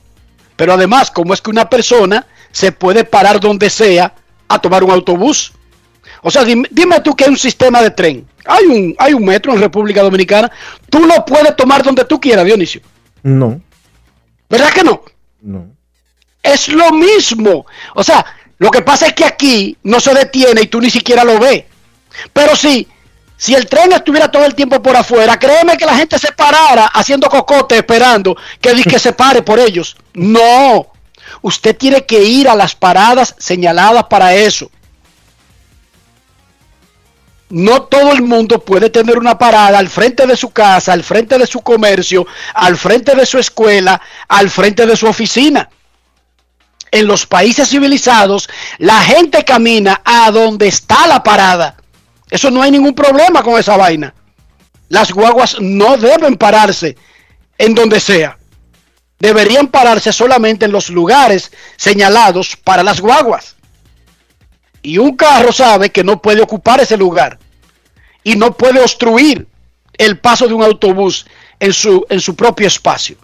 Pero además, como es que una persona se puede parar donde sea a tomar un autobús. O sea, dime, dime tú que hay un sistema de tren. Hay un, hay un metro en República Dominicana. Tú lo puedes tomar donde tú quieras, Dionisio. No, ¿Verdad que no? no. Es lo mismo. O sea, Lo que pasa es que aquí no se detiene y tú ni siquiera lo ves. Pero sí, si el tren estuviera todo el tiempo por afuera, créeme que la gente se parara haciendo cocote esperando que, que se pare por ellos. No, usted tiene que ir a las paradas señaladas para eso. No todo el mundo puede tener una parada al frente de su casa, al frente de su comercio, al frente de su escuela, al frente de su oficina. En los países civilizados, la gente camina a donde está la parada. Eso no hay ningún problema con esa vaina. Las guaguas no deben pararse en donde sea. Deberían pararse solamente en los lugares señalados para las guaguas. Y un carro sabe que no puede ocupar ese lugar. Y no puede obstruir el paso de un autobús en su, en su propio espacio.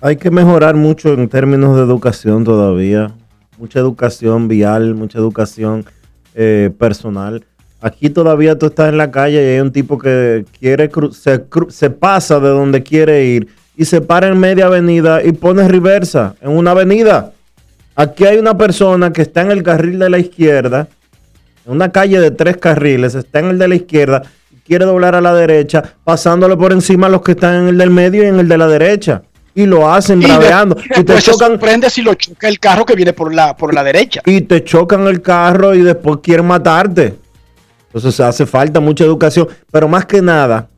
Hay que mejorar mucho en términos de educación todavía. Mucha educación vial, mucha educación eh, personal. Aquí todavía tú estás en la calle y hay un tipo que quiere se, se pasa de donde quiere ir y se para en media avenida y pone reversa en una avenida. Aquí hay una persona que está en el carril de la izquierda, una calle de tres carriles, está en el de la izquierda y quiere doblar a la derecha, pasándole por encima a los que están en el del medio y en el de la derecha. Y lo hacen Y braveando. y Y te después se chocan, sorprende si lo choca el carro que viene por la, por la derecha. y te chocan el carro y después quieren matarte. Entonces hace falta mucha educación, pero más que nada,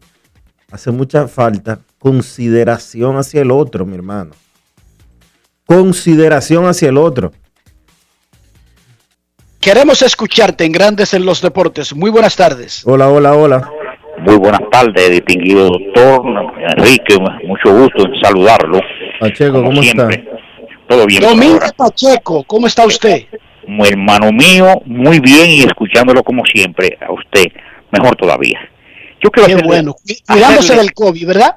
hace mucha falta consideración hacia el otro, mi hermano. Consideración hacia el otro. Queremos escucharte en Grandes en los Deportes. Muy buenas tardes. Hola, hola, hola. Muy buenas tardes, distinguido doctor Enrique, mucho gusto en saludarlo. Pacheco, Como ¿cómo siempre. está? Todo bien. Domingo. Pacheco, ¿cómo está usted? Como hermano mío, muy bien y escuchándolo como siempre, a usted, mejor todavía. Yo quiero Qué hacerle- bueno. Cu- Cuidándose hacerle- del COVID, ¿verdad?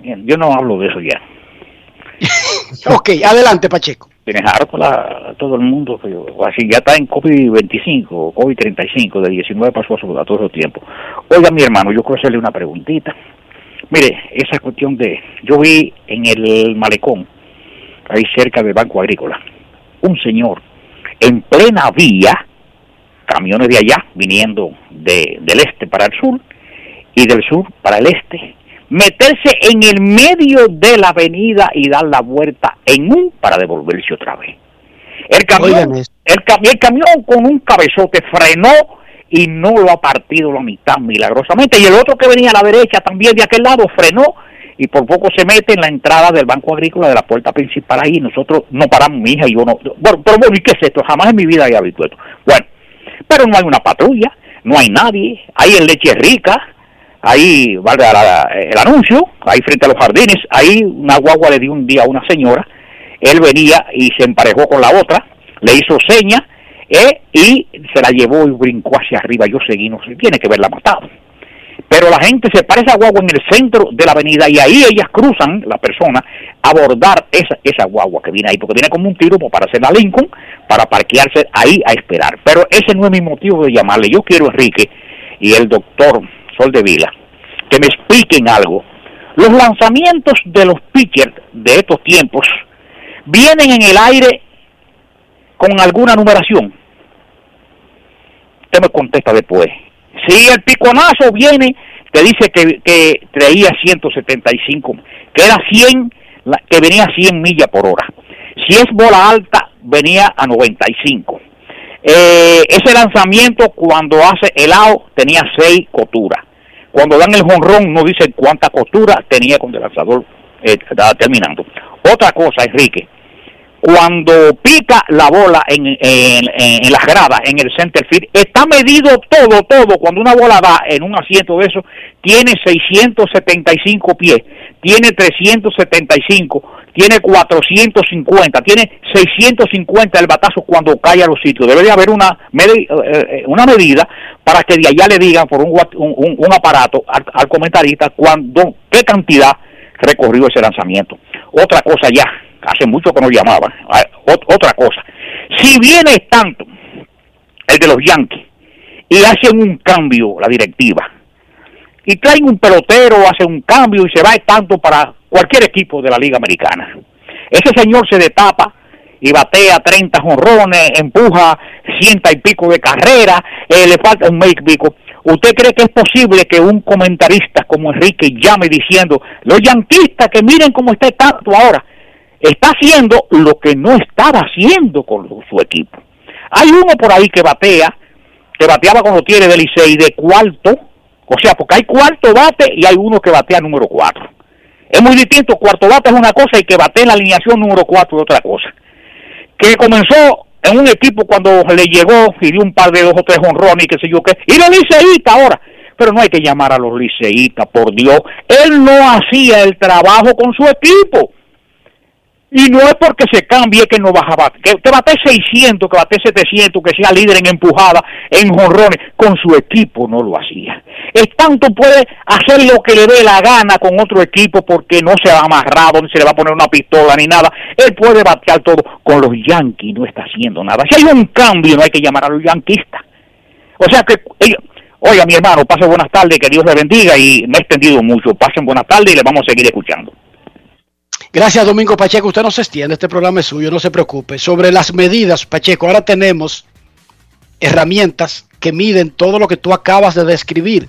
Bien, Yo no hablo de eso ya. Ok, adelante Pacheco. Tienes harto todo el mundo, así ya está en COVID-25, COVID-35, de 19 pasó a todo el tiempo. Oiga, mi hermano, yo quiero hacerle una preguntita. Mire, esa cuestión de, yo vi en el malecón, ahí cerca del Banco Agrícola, un señor en plena vía, camiones de allá viniendo de, del este para el sur y del sur para el este, meterse en el medio de la avenida y dar la vuelta en un para devolverse otra vez. El camión, el, cami- el camión con un cabezote frenó y no lo ha partido la mitad milagrosamente. Y el otro que venía a la derecha también de aquel lado frenó y por poco se mete en la entrada del Banco Agrícola de la puerta principal ahí. Nosotros no paramos, mi hija y yo no. Bueno, pero bueno, ¿y qué es esto? Jamás en mi vida había visto esto. Bueno, pero no hay una patrulla, no hay nadie, hay en leche rica, ahí valga la- el anuncio, ahí frente a los jardines, ahí una guagua le dio un día a una señora, él venía y se emparejó con la otra, le hizo seña eh, y se la llevó y brincó hacia arriba, yo seguí, no sé, tiene que verla matado. Pero la gente se para esa guagua en el centro de la avenida y ahí ellas cruzan, la persona, a abordar esa, esa guagua que viene ahí, porque viene como un tiro para hacer la Lincoln, para parquearse ahí a esperar. Pero ese no es mi motivo de llamarle. Yo quiero, Enrique, y el doctor Sol de Vila, que me expliquen algo. Los lanzamientos de los pitchers de estos tiempos vienen en el aire con alguna numeración. Usted me contesta después. Si el piconazo viene, te dice que, que traía 175, que era 100, la- que venía a 100 millas por hora. Si es bola alta, venía a 95. Eh, ese lanzamiento cuando hace el tenía 6 coturas. Cuando dan el jonrón no dicen cuánta costura tenía cuando el lanzador eh, terminando. Otra cosa, Enrique, cuando pica la bola en, en, en- en las gradas, en el center field, está medido todo, todo. Cuando una bola va en un asiento de eso, tiene 675 pies, tiene 375, tiene 450, tiene 650 el batazo cuando cae a los sitios. Debe de haber una, eh, eh, una medida para que de allá le digan por un, un, un- aparato al, comentarista cuando, qué cantidad recorrió ese lanzamiento. Otra cosa ya, hace mucho que no llamaban, ot- otra cosa, si viene tanto el de los Yankees y hacen un cambio la directiva y traen un pelotero, hacen un cambio y se va tanto para cualquier equipo de la Liga Americana. Ese señor se destapa y batea 30 jonrones, empuja cienta y pico de carrera, eh, le falta un make pico. ¿Usted cree que es posible que un comentarista como Enrique llame diciendo, los yanquistas que miren cómo está tanto ahora? Está haciendo lo que no estaba haciendo con su equipo. Hay uno por ahí que batea, que bateaba con los Tigres del Licey de cuarto, o sea, porque hay cuarto bate y hay uno que batea número cuatro. Es muy distinto, cuarto bate es una cosa y que bate en la alineación número cuatro es otra cosa. Que comenzó en un equipo cuando le llegó y un par de dos o tres honrones y qué sé yo qué, y los liceístas ahora. Pero no hay que llamar a los liceístas, por Dios. Él no hacía el trabajo con su equipo. Y no es porque se cambie que no baja bate. Que, que bate 600, que bate 700, que sea líder en empujada, en jonrones. Con su equipo no lo hacía. Es tanto puede hacer lo que le dé la gana con otro equipo porque no se va amarrado, ni se le va a poner una pistola ni nada. Él puede batear todo. Con los Yankees no está haciendo nada. Si hay un cambio, no hay que llamar a los yanquistas. O sea que ellos, Oiga, mi hermano, pase buenas tardes, que Dios le bendiga y me he extendido mucho. Pasen buenas tardes y le vamos a seguir escuchando. Gracias, Domingo Pacheco. Usted no se extiende, este programa es suyo, no se preocupe. Sobre las medidas, Pacheco, ahora tenemos herramientas que miden todo lo que tú acabas de describir.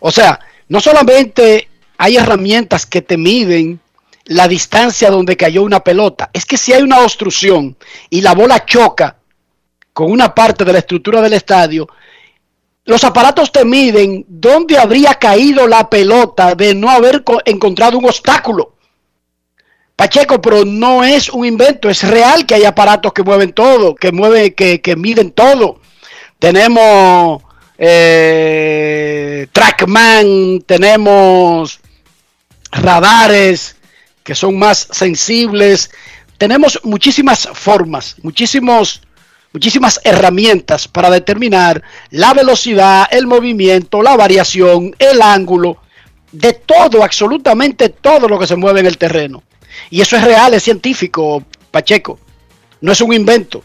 O sea, no solamente hay herramientas que te miden la distancia donde cayó una pelota, es que si hay una obstrucción y la bola choca con una parte de la estructura del estadio, los aparatos te miden dónde habría caído la pelota de no haber encontrado un obstáculo. Pacheco, pero no es un invento, es real que hay aparatos que mueven todo, que mueven, que, miden todo. Tenemos eh, Trackman, tenemos radares que son más sensibles, tenemos muchísimas formas, muchísimos, muchísimas herramientas para determinar la velocidad, el movimiento, la variación, el ángulo, de todo, absolutamente todo lo que se mueve en el terreno. Y eso es real, es científico, Pacheco. No es un invento.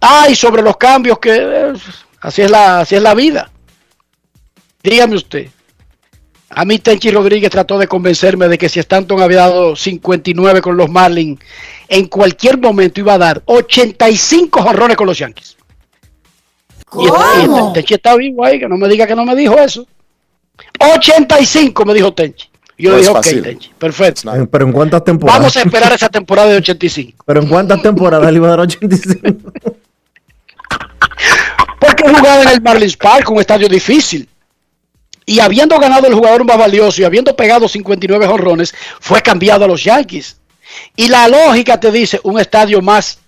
Ah, y sobre los cambios que eh, así es la, así es la vida. Dígame usted. A mí Tenchi Rodríguez trató de convencerme de que si Stanton había dado 59 con los Marlins, en cualquier momento iba a dar 85 jorrones con los Yankees. Y, y Tenchi está vivo ahí, que no me diga que no me dijo eso. 85 me dijo Tenchi. Yo No dije, ok. Tenchi, perfecto. Eh, Pero en cuántas temporadas. Vamos a esperar esa temporada de 85. Pero en cuántas temporadas le iba a dar 85. Porque jugaba en el Marlins Park, un estadio difícil. Y habiendo ganado el jugador más valioso y habiendo pegado 59 jonrones, fue cambiado a los Yankees. Y la lógica te dice un estadio más,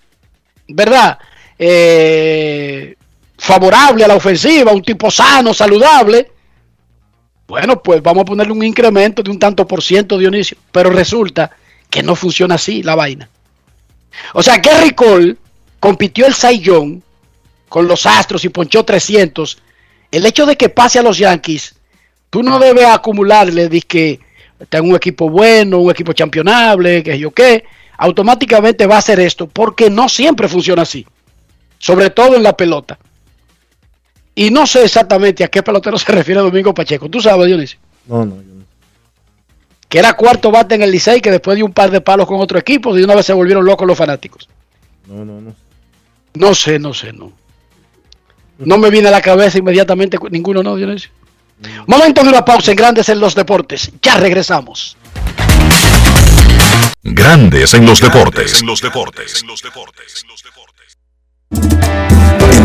¿verdad? Eh, favorable a la ofensiva, un tipo sano, saludable. Bueno, pues vamos a ponerle un incremento de un tanto por ciento, Dionisio. Pero resulta que no funciona así la vaina. O sea, Gary Cole compitió el Young con los Astros y ponchó 300. El hecho de que pase a los Yankees, tú no debes acumularle de que en un equipo bueno, un equipo championable, que yo qué. Automáticamente va a hacer esto porque no siempre funciona así. Sobre todo en la pelota. Y no sé exactamente a qué pelotero se refiere Domingo Pacheco. ¿Tú sabes, Dionisio? No, no, yo no. Que era cuarto bate en el Licey, que después de un par de palos con otro equipo, de una vez se volvieron locos los fanáticos. No, no, no. No sé, no sé, no. No me viene a la cabeza inmediatamente ninguno, ¿no, Dionisio? Momento de una pausa en Grandes en los Deportes. Ya regresamos. Grandes en los deportes. En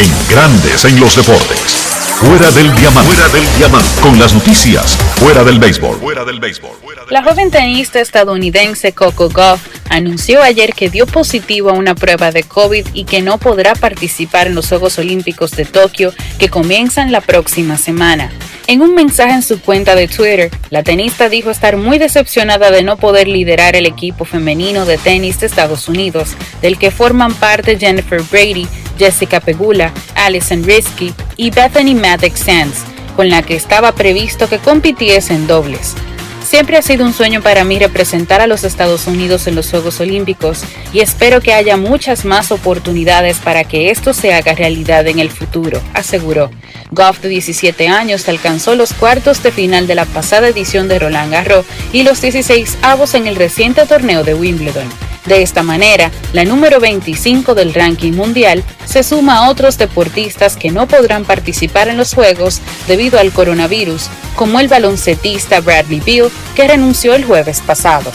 En Grandes en los Deportes. Fuera del diamante. Fuera del diamante. Con las noticias. Fuera del béisbol. Fuera del béisbol. La joven tenista estadounidense Coco Goff anunció ayer que dio positivo a una prueba de COVID y que no podrá participar en los Juegos Olímpicos de Tokio que comienzan la próxima semana. En un mensaje en su cuenta de Twitter, la tenista dijo estar muy decepcionada de no poder liderar el equipo femenino de tenis de Estados Unidos, del que forman parte Jennifer Brady, Jessica Pegula, Alison Risky y Bethany Maddox Sands, con la que estaba previsto que compitiese en dobles. Siempre ha sido un sueño para mí representar a los Estados Unidos en los Juegos Olímpicos y espero que haya muchas más oportunidades para que esto se haga realidad en el futuro, aseguró. Goff, de 17 años, alcanzó los cuartos de final de la pasada edición de Roland Garros y los 16 avos en el reciente torneo de Wimbledon. De esta manera, la número 25 del ranking mundial se suma a otros deportistas que no podrán participar en los Juegos debido al coronavirus, como el baloncetista Bradley Beal, que renunció el jueves pasado.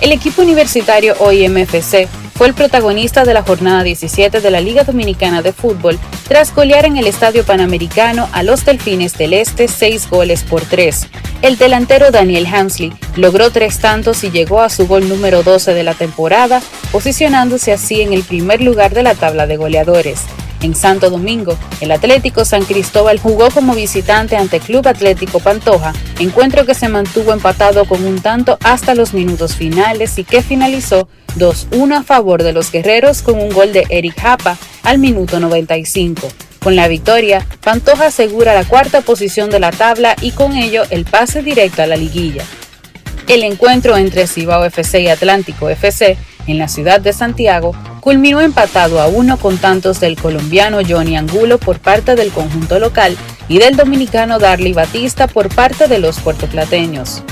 El equipo universitario OIMFC fue el protagonista de la jornada 17 de la Liga Dominicana de Fútbol tras golear en el Estadio Panamericano a los Delfines del Este seis goles por tres. El delantero Daniel Hansley logró tres tantos y llegó a su gol número 12 de la temporada, posicionándose así en el primer lugar de la tabla de goleadores. En Santo Domingo, el Atlético San Cristóbal jugó como visitante ante Club Atlético Pantoja, encuentro que se mantuvo empatado con un tanto hasta los minutos finales y que finalizó 2-1 a favor de los guerreros con un gol de Eric Japa al minuto 95. Con la victoria, Pantoja asegura la cuarta posición de la tabla y con ello el pase directo a la liguilla. El encuentro entre Cibao FC y Atlántico FC en la ciudad de Santiago culminó empatado a uno con tantos del colombiano Johnny Angulo por parte del conjunto local y del dominicano Darly Batista por parte de los puertoplateños.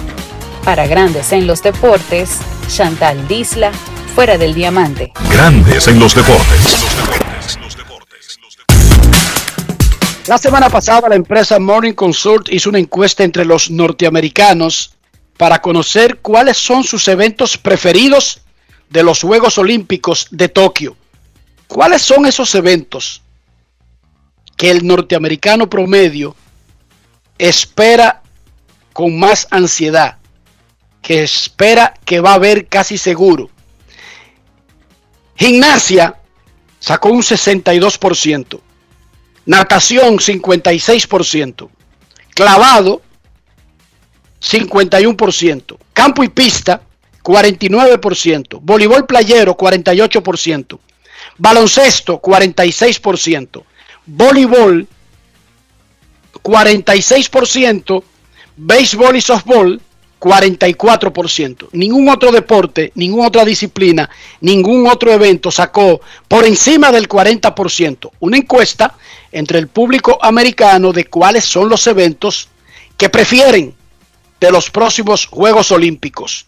Para Grandes en los Deportes, Chantal Disla, fuera del diamante. Grandes en los deportes. La semana pasada la empresa Morning Consult hizo una encuesta entre los norteamericanos para conocer cuáles son sus eventos preferidos de los Juegos Olímpicos de Tokio. ¿Cuáles son esos eventos que el norteamericano promedio espera con más ansiedad? Que espera que va a haber casi seguro. Gimnasia sacó un 62%. Natación 56%. Clavado 51%. Campo y pista 49%. Voleibol playero 48%. Baloncesto 46%. Voleibol 46%. Béisbol y softball 44%. Ningún otro deporte, ninguna otra disciplina, ningún otro evento sacó por encima del 40%. Una encuesta entre el público americano de cuáles son los eventos que prefieren de los próximos Juegos Olímpicos.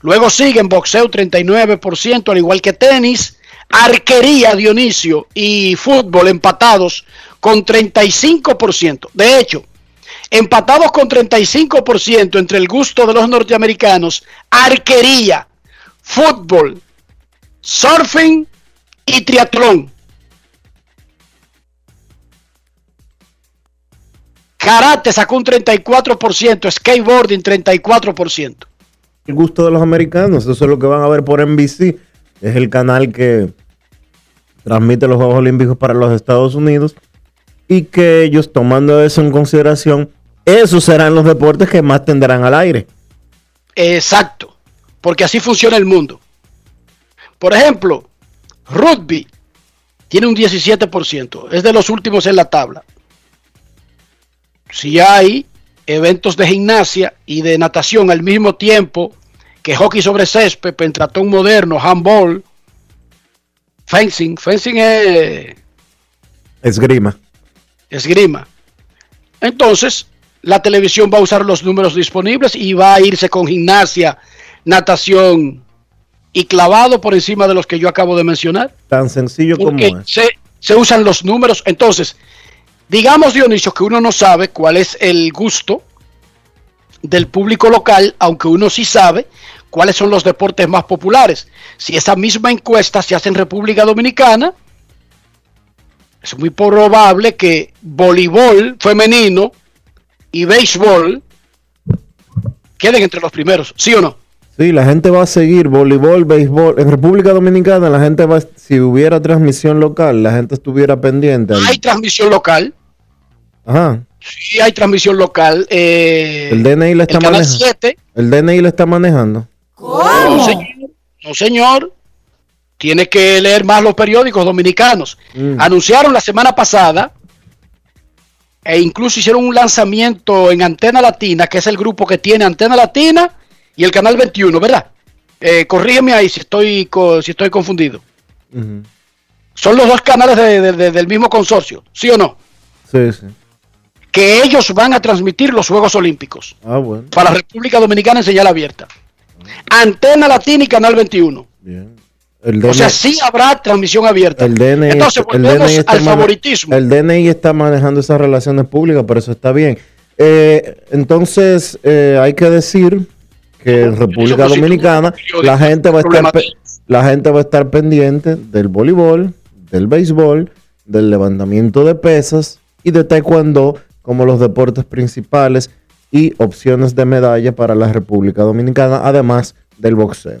Luego siguen boxeo 39%, al igual que tenis, arquería Dionisio y fútbol empatados con 35%. De hecho, empatados con 35% entre el gusto de los norteamericanos, arquería, fútbol, surfing y triatlón. Karate sacó un 34%, skateboarding 34%. El gusto de los americanos, eso es lo que van a ver por NBC. Es el canal que transmite los Juegos Olímpicos para los Estados Unidos y que ellos tomando eso en consideración, esos serán los deportes que más tendrán al aire. Exacto, porque así funciona el mundo. Por ejemplo, rugby tiene un 17%, es de los últimos en la tabla. Si hay eventos de gimnasia y de natación al mismo tiempo que hockey sobre césped, pentratón moderno, handball, fencing. Fencing es Esgrima. esgrima. Entonces, la televisión va a usar los números disponibles y va a irse con gimnasia, natación y clavado por encima de los que yo acabo de mencionar. Tan sencillo como es. se, se usan los números. Entonces, digamos, Dionisio, que uno no sabe cuál es el gusto del público local, aunque uno sí sabe cuáles son los deportes más populares. Si esa misma encuesta se hace en República Dominicana, es muy probable que voleibol femenino y béisbol queden entre los primeros, ¿sí o no? Sí, la gente va a seguir voleibol, béisbol. En República Dominicana, la gente va, si hubiera transmisión local, la gente estuviera pendiente. Hay transmisión local, Ajá. sí hay transmisión local. eh, El DNI le está el canal manejando. 7 El DNI le está manejando. No, señor. No, señor. Tiene que leer más los periódicos dominicanos. Mm. Anunciaron la semana pasada e incluso hicieron un lanzamiento en Antena Latina, que es el grupo que tiene Antena Latina y el Canal 21, ¿verdad? Eh, corrígeme ahí si estoy, co- si estoy confundido. Son los dos canales de- de- de- del mismo consorcio, ¿sí o no? Sí, sí. Que ellos van a transmitir los Juegos Olímpicos Ah, bueno. para República Dominicana en señal abierta. Antena Latina y Canal 21. El O sea, DNI sí habrá transmisión abierta. el DNI, Entonces, el volvemos DNI al favoritismo. El DNI está manejando esas relaciones públicas, pero eso está bien. Eh, entonces, eh, hay que decir que en República no, Dominicana la gente va a estar la gente va a estar pendiente del voleibol, del béisbol, del levantamiento de pesas y de taekwondo como los deportes principales y opciones de medalla para la República Dominicana, además del boxeo.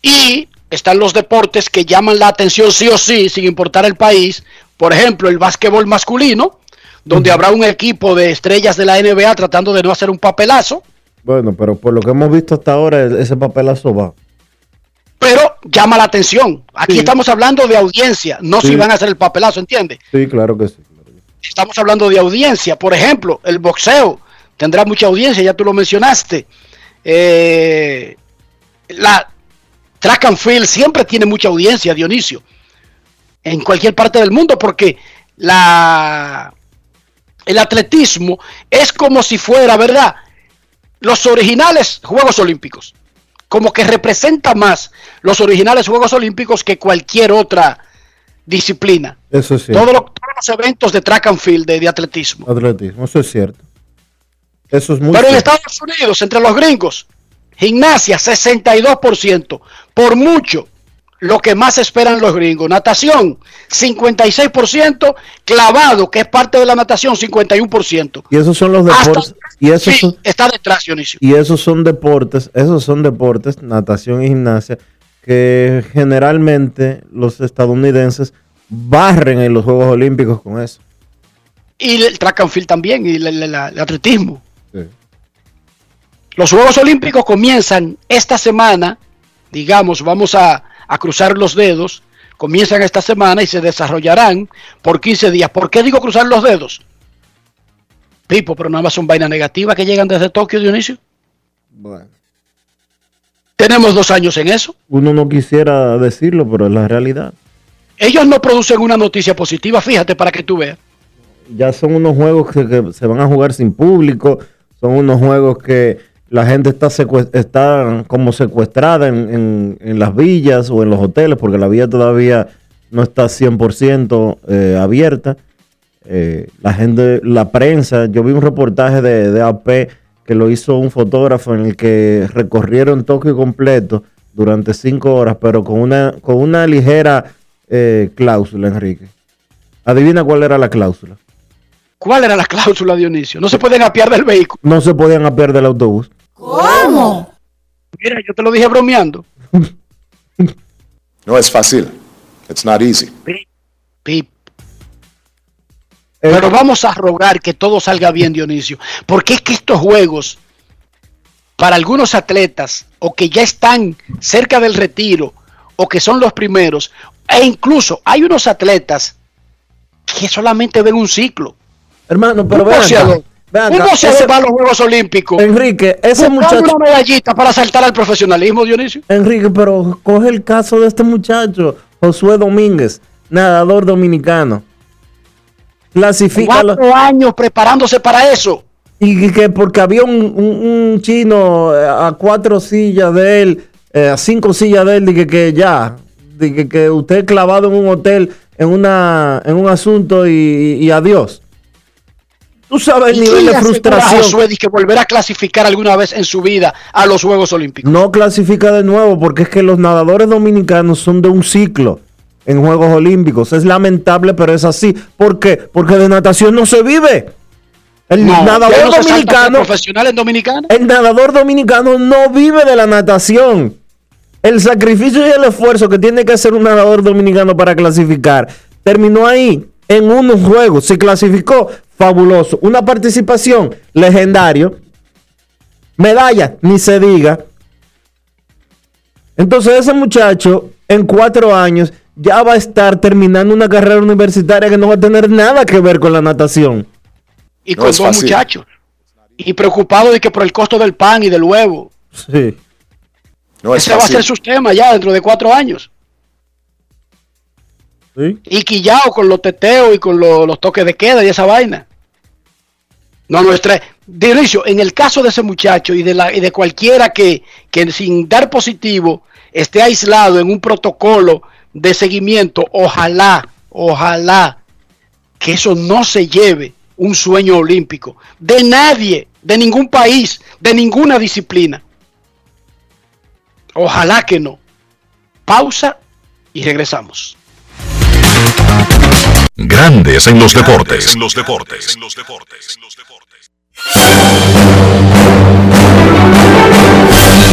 Y están los deportes que llaman la atención sí o sí, sin importar el país. Por ejemplo, el básquetbol masculino, donde habrá un equipo de estrellas de la NBA tratando de no hacer un papelazo, Bueno, pero por lo que hemos visto hasta ahora, e- ese papelazo va. pero llama la atención. Aquí Sí. estamos hablando de audiencia, no Sí. si van a hacer el papelazo, ¿entiende? Sí, claro que sí. Estamos hablando de audiencia. Por ejemplo, el boxeo tendrá mucha audiencia, ya tú lo mencionaste. Eh, la track and field siempre tiene mucha audiencia, Dionisio, en cualquier parte del mundo, porque la, el atletismo es como si fuera, ¿verdad? Los originales Juegos Olímpicos, como que representa más los originales Juegos Olímpicos que cualquier otra disciplina. Eso es Todos los, todos los eventos de track and field, de, de atletismo. Atletismo, eso es cierto. Eso es muy Pero en. Estados Unidos, entre los gringos, gimnasia 62%, por mucho lo que más esperan los gringos. Natación 56%, clavado, que es parte de la natación 51%. Y esos son los deportes. Y esos Sí, son, está detrás, Dionisio. y esos son deportes, esos son deportes, natación y gimnasia, que generalmente los estadounidenses barren en los Juegos Olímpicos con eso. Y el track and field también, y el, el- el- el atletismo. Sí. Los Juegos Olímpicos comienzan esta semana, digamos, vamos a, a cruzar los dedos, comienzan esta semana y se desarrollarán por 15 días. ¿Por qué digo cruzar los dedos? Pipo, pero nada más son vainas negativas que llegan desde Tokio, Dionisio. Bueno. Tenemos dos años en eso. Uno no quisiera decirlo, pero es la realidad. Ellos no producen una noticia positiva, fíjate, para que tú veas. Ya son unos juegos que, que se van a jugar sin público, son unos juegos que la gente está, está como secuestrada en, en- en las villas o en los hoteles, porque la villa todavía no está 100% eh, abierta. Eh, la gente, la prensa, yo vi un reportaje de, de AP que lo hizo un fotógrafo en el que recorrieron Tokio completo durante cinco horas, pero con una, con una ligera eh, cláusula, Enrique. Adivina cuál era la cláusula. ¿Cuál era la cláusula, Dionisio? No se pueden apiar del vehículo. No se podían apiar del autobús. ¿Cómo? Mira, yo te lo dije bromeando. No es fácil. It's not easy. Pip. Pero vamos a rogar que todo salga bien, Dionisio. Porque es que estos juegos, para algunos atletas, o que ya están cerca del retiro, o que son los primeros, e incluso hay unos atletas que solamente ven un ciclo. Hermano, pero un ven acá, boxeador, ven acá, un boxeador ese- va a los Juegos Olímpicos. Enrique, ese muchacho. una medallita para saltar al profesionalismo, Dionisio. Enrique, pero coge el caso de este muchacho. Josué Domínguez, nadador dominicano. Cuatro años preparándose para eso. Y que porque había un, un- un chino eh, a cuatro sillas de él, eh, a cinco sillas de él, dije que ya, dije que usted clavado en un hotel, en una en un asunto y, y adiós. Tú sabes el ¿Y nivel de frustración. Josué que volverá a clasificar alguna vez en su vida a los Juegos Olímpicos? No clasifica de nuevo porque es que los nadadores dominicanos son de un ciclo en Juegos Olímpicos. Es lamentable, pero es así. ¿Por qué? Porque de natación no se vive. El No, nadador no dominicano, profesional en Dominicana. el nadador dominicano no vive de la natación. El sacrificio y el esfuerzo que tiene que hacer un nadador dominicano para clasificar terminó ahí en unos juegos. Se clasificó, fabuloso. Una participación legendario. Medalla, ni se diga. Entonces ese muchacho en cuatro años ya va a estar terminando una carrera universitaria que no va a tener nada que ver con la natación. Y No con dos fácil. muchachos. Y preocupado de que por el costo del pan y del huevo. Sí. No es Ese va a ser su tema ya dentro de cuatro años. Sí. Y quillao con los teteos y con lo- los toques de queda y esa vaina. No, nuestra. Dionisio, en el caso de ese muchacho y de, la, y de cualquiera que, que sin dar positivo esté aislado en un protocolo de seguimiento, ojalá, ojalá que eso no se lleve un sueño olímpico de nadie, de ningún país, de ninguna disciplina. Ojalá que no. Pausa y regresamos. Grandes en los deportes. En los deportes. Y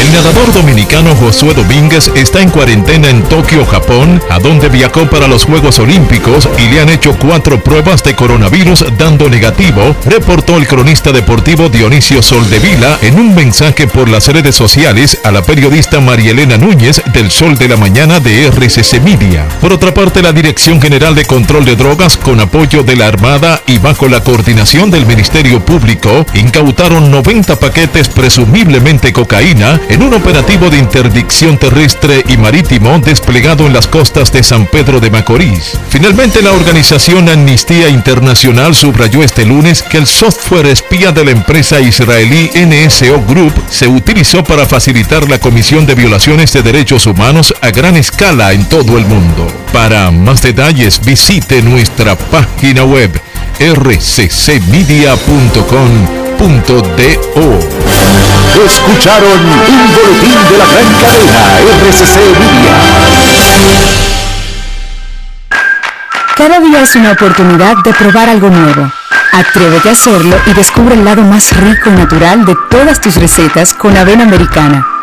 El nadador dominicano Josué Domínguez está en cuarentena en Tokio, Japón, a donde viajó para los Juegos Olímpicos y le han hecho cuatro pruebas de coronavirus dando negativo, reportó el cronista deportivo Dionisio Soldevila en un mensaje por las redes sociales a la periodista Marielena Núñez del Sol de la Mañana de RCC Media. Por otra parte, la Dirección General de Control de Drogas, con apoyo de la Armada y bajo la coordinación del Ministerio Público, incautaron 90 paquetes presumiblemente cocaína en un operativo de interdicción terrestre y marítimo desplegado en las costas de San Pedro de Macorís. Finalmente, la organización Amnistía Internacional subrayó este lunes que el software espía de la empresa israelí NSO Group se utilizó para facilitar la comisión de violaciones de derechos humanos a gran escala en todo el mundo. Para más detalles, visite nuestra página web rccmedia.com.do. Escucharon un boletín de la gran cadena RCC Media. Cada día es una oportunidad de probar algo nuevo. Atrévete a hacerlo y descubre el lado más rico y natural de todas tus recetas con avena americana.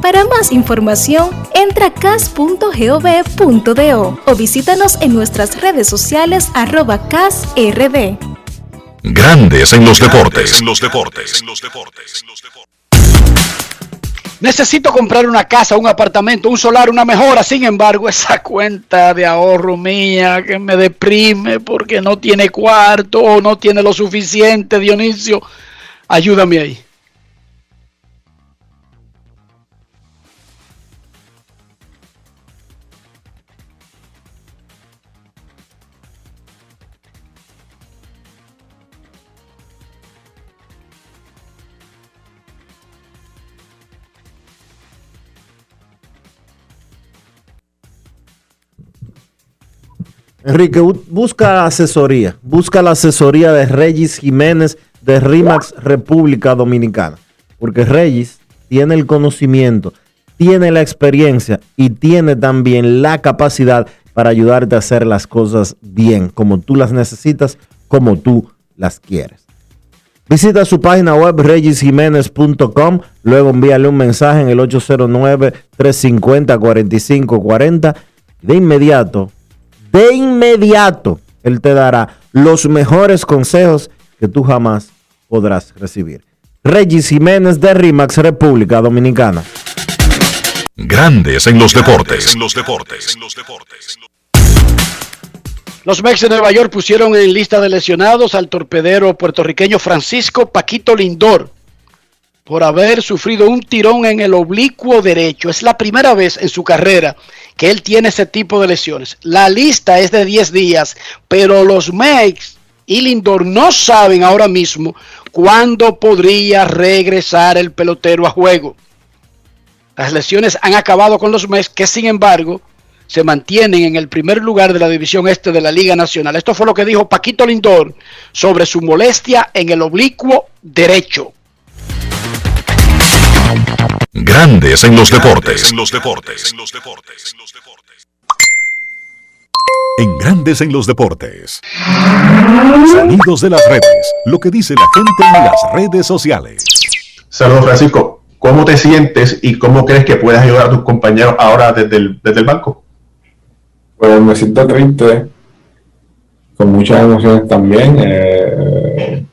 Para más información, entra a cas.gov.do o visítanos en nuestras redes sociales arroba casrd. Grandes en los deportes. En los deportes. Necesito comprar una casa, un apartamento, un solar, una mejora. Sin embargo, esa cuenta de ahorro mía que me deprime porque no tiene cuarto o no tiene lo suficiente, Dionisio. Ayúdame ahí. Enrique, bu- busca asesoría. Busca la asesoría de Regis Jiménez de RIMAX República Dominicana. Porque Regis tiene el conocimiento, tiene la experiencia y tiene también la capacidad para ayudarte a hacer las cosas bien, como tú las necesitas, como tú las quieres. Visita su página web regisjiménez.com, luego envíale un mensaje en el 809-350-4540. De inmediato, de inmediato, él te dará los mejores consejos que tú jamás podrás recibir. Regis Jiménez de RIMAX República Dominicana. Grandes en los deportes. Los Mex de Nueva York pusieron en lista de lesionados al torpedero puertorriqueño Francisco Paquito Lindor por haber sufrido un tirón en el oblicuo derecho. Es la primera vez en su carrera que él tiene ese tipo de lesiones. La lista es de 10 días, pero los Mex y Lindor no saben ahora mismo cuándo podría regresar el pelotero a juego. Las lesiones han acabado con los Mets, que sin embargo se mantienen en el primer lugar de la división este de la Liga Nacional. Esto fue lo que dijo Paquito Lindor sobre su molestia en el oblicuo derecho. Grandes en los deportes. En Grandes en los deportes. Sonidos de las redes. Lo que dice la gente en las redes sociales. Saludos Francisco, ¿cómo te sientes y cómo crees que puedes ayudar a tus compañeros ahora desde el, desde el banco? Pues me siento triste, con muchas emociones también, eh,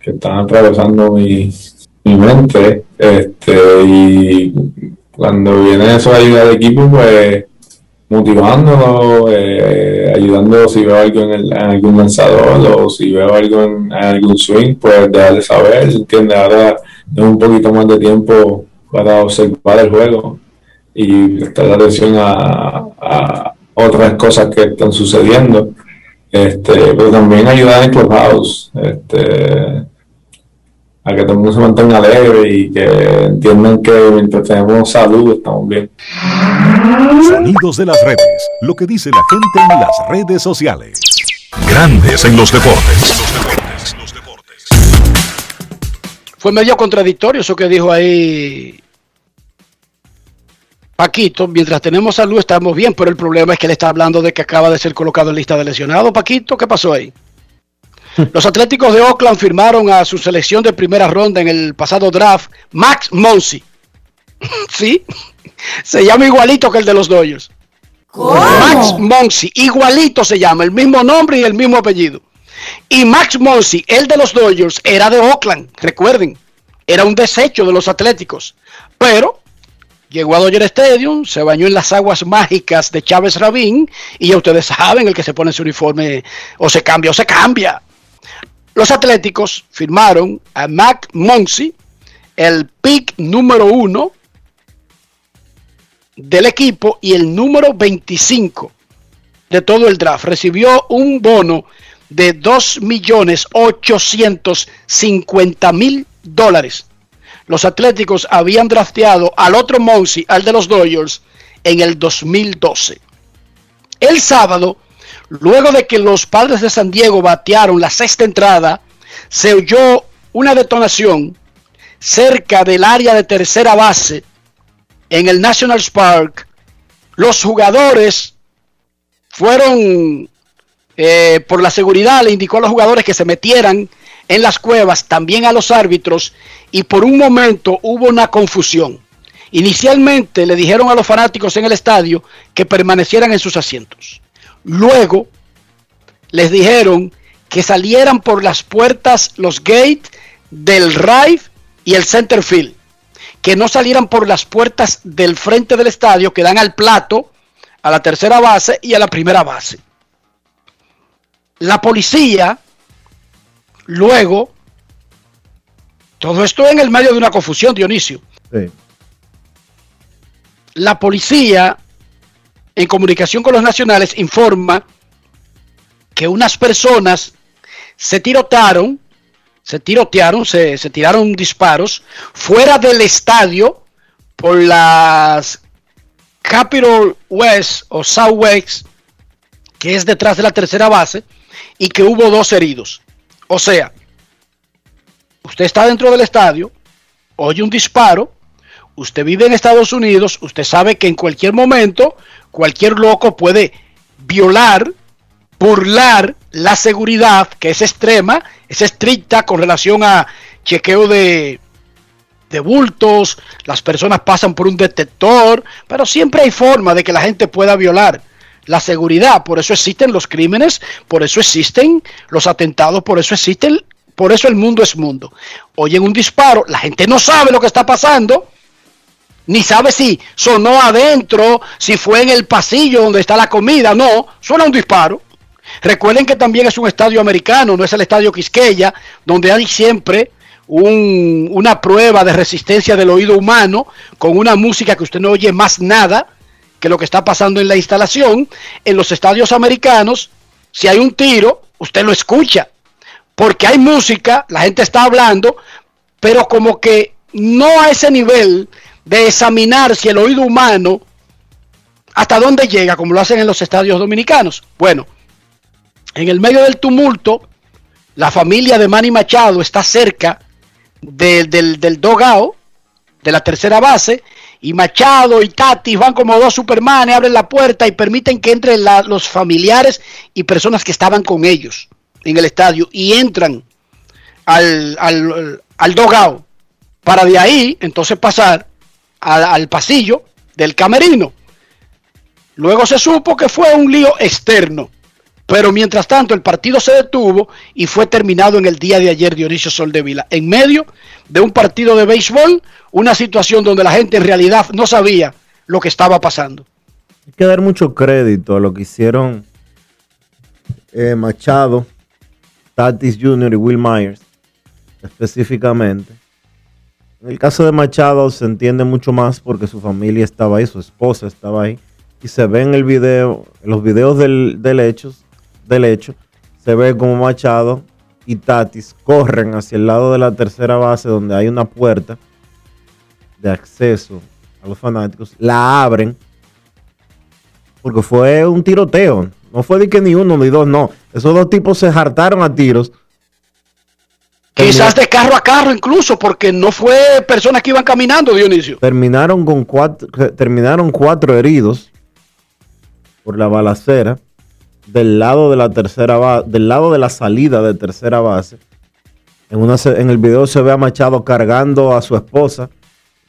que están atravesando mi, mi mente. Este, y cuando viene eso de ayuda al equipo, pues motivándolo, eh, ayudando si veo algo en, el- en algún lanzador o si veo algo en, en algún swing, pues dejarle saber, ¿entiendes? Ahora tengo un poquito más de tiempo para observar el juego y prestar atención a, a otras cosas que están sucediendo. Este, pero también ayudar en Clubhouse, este, a que todo el mundo se mantenga alegre y que entiendan que mientras tenemos salud estamos bien. Sonidos de las redes. Lo que dice la gente en las redes sociales. Grandes en los deportes. Fue medio contradictorio eso que dijo ahí Paquito. Mientras tenemos salud estamos bien, pero el problema es que él está hablando de que acaba de ser colocado en lista de lesionados. Paquito, ¿qué pasó ahí? Los Atléticos de Oakland firmaron a su selección de primera ronda en el pasado draft, Max Monsi. sí, se llama igualito que el de los Dodgers. Max Monsi, igualito se llama, el mismo nombre y el mismo apellido. Y Max Monsi, el de los Dodgers, era de Oakland, recuerden, era un desecho de los Atléticos. Pero llegó a Dodger Stadium, se bañó en las aguas mágicas de Chávez Rabín y ya ustedes saben, el que se pone ese uniforme o se cambia o se cambia. Los Atléticos firmaron a Mac Monsi, el pick número uno del equipo y el número 25 de todo el draft. Recibió un bono de 2 millones 850 mil dólares. Los Atléticos habían drafteado al otro Monsi, al de los Dodgers, en el 2012. El sábado, luego de que los padres de San Diego batearon la sexta entrada, se oyó una detonación cerca del área de tercera base en el National Park. Los jugadores fueron, eh, por la seguridad, le indicó a los jugadores que se metieran en las cuevas, también a los árbitros, y por un momento hubo una confusión. Inicialmente le dijeron a los fanáticos en el estadio que permanecieran en sus asientos. Luego les dijeron que salieran por las puertas, los gates del right y el center field. Que no salieran por las puertas del frente del estadio que dan al plato, a la tercera base y a la primera base. La policía, luego, todo esto en el medio de una confusión, Dionisio. Sí. La policía, en comunicación con los nacionales, informa que unas personas se tirotearon, se tirotearon, se, se tiraron disparos fuera del estadio por las Capitol West o Southwest que es detrás de la tercera base, y que hubo dos heridos. O sea, usted está dentro del estadio, oye un disparo, usted vive en Estados Unidos, usted sabe que en cualquier momento cualquier loco puede violar, burlar la seguridad, que es extrema, es estricta con relación a chequeo de, de bultos, las personas pasan por un detector, pero siempre hay forma de que la gente pueda violar la seguridad, por eso existen los crímenes, por eso existen los atentados, por eso existen, por eso el mundo es mundo. Oyen un disparo, la gente no sabe lo que está pasando, ni sabe si sonó adentro, si fue en el pasillo donde está la comida, no, suena un disparo. Recuerden que también es un estadio americano, no es el estadio Quisqueya, donde hay siempre un- una prueba de resistencia del oído humano con una música que usted no oye más nada que lo que está pasando en la instalación. En los estadios americanos, si hay un tiro, usted lo escucha, porque hay música, la gente está hablando, pero como que no a ese nivel de examinar si el oído humano hasta dónde llega, como lo hacen en los estadios dominicanos. Bueno, en el medio del tumulto, la familia de Manny Machado está cerca de- del, del dogao, de la tercera base, y Machado y Tatis van como dos supermanes, abren la puerta y permiten que entren los familiares y personas que estaban con ellos en el estadio y entran al, al, al dogao para de ahí entonces pasar al, pasillo del camerino. Luego se supo que fue un lío externo, pero mientras tanto el partido se detuvo y fue terminado en el día de ayer Dionisio Soldevila, en medio de un partido de béisbol, una situación donde la gente en realidad no sabía lo que estaba pasando. Hay que dar mucho crédito a lo que hicieron eh, Machado, Tatis Jr. y Will Myers, específicamente. En el caso de Machado se entiende mucho más porque su familia estaba ahí, su esposa estaba ahí. Y se ve en el video, en los videos del, del, hecho, del hecho, se ve como Machado y Tatis corren hacia el lado de la tercera base donde hay una puerta de acceso a los fanáticos, la abren porque fue un tiroteo. No fue de que ni uno ni dos, no. Esos dos tipos se hartaron a tiros. Quizás de carro a carro incluso, porque no fue personas que iban caminando, Dionisio. Terminaron con cuatro, terminaron cuatro heridos por la balacera del lado de la tercera base, del lado de la salida de tercera base. En, una, en el video se ve a Machado cargando a su esposa.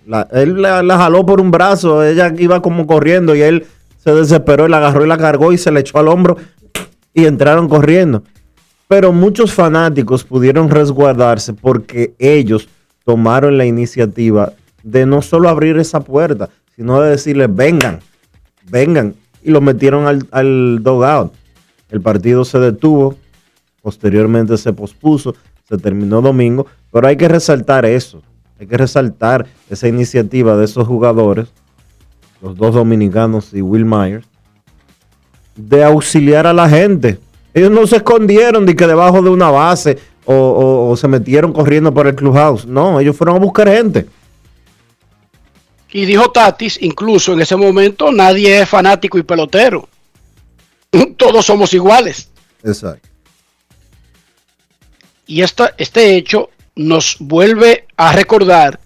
La- él la, la jaló por un brazo, ella iba como corriendo y él se desesperó y la agarró y la cargó y se le echó al hombro y entraron corriendo. Pero muchos fanáticos pudieron resguardarse porque ellos tomaron la iniciativa de no solo abrir esa puerta, sino de decirles, vengan, vengan. Y lo metieron al, al dogout. El partido se detuvo, posteriormente se pospuso, se terminó domingo, pero hay que resaltar eso, hay que resaltar esa iniciativa de esos jugadores, los dos dominicanos y Will Myers, de auxiliar a la gente. Ellos no se escondieron de que debajo de una base o, o- o se metieron corriendo por el clubhouse. No, ellos fueron a buscar gente. Y dijo Tatis, incluso en ese momento nadie es fanático y pelotero. Todos somos iguales. Exacto. Y esta- este hecho nos vuelve a recordar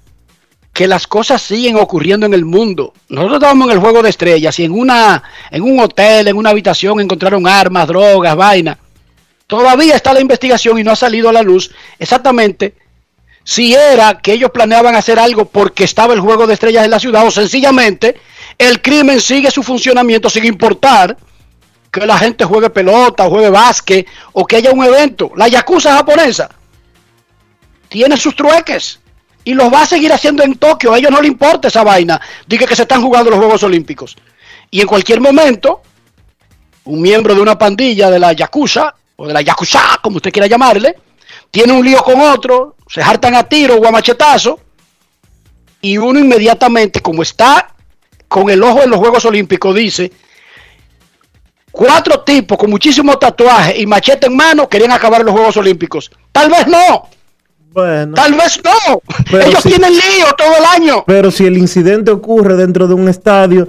que las cosas siguen ocurriendo en el mundo. Nosotros estábamos en el juego de estrellas y en una en un hotel, en una habitación encontraron armas, drogas, vaina. Todavía está la investigación y no ha salido a la luz exactamente si era que ellos planeaban hacer algo porque estaba el juego de estrellas en la ciudad o sencillamente el crimen sigue su funcionamiento sin importar que la gente juegue pelota juegue básquet o que haya un evento. La Yakuza japonesa tiene sus trueques y los va a seguir haciendo en Tokio. A ellos no les importa esa vaina. Dice que se están jugando los Juegos Olímpicos. Y en cualquier momento, un miembro de una pandilla de la Yakuza o de la Yakuza, como usted quiera llamarle, tiene un lío con otro, se hartan a tiro o a machetazo y uno inmediatamente, como está con el ojo en los Juegos Olímpicos, dice, cuatro tipos con muchísimos tatuajes y machete en mano querían acabar los Juegos Olímpicos. Tal vez no. Bueno. Tal vez no. Pero Ellos si- tienen lío todo el año. Pero si el incidente ocurre dentro de un estadio,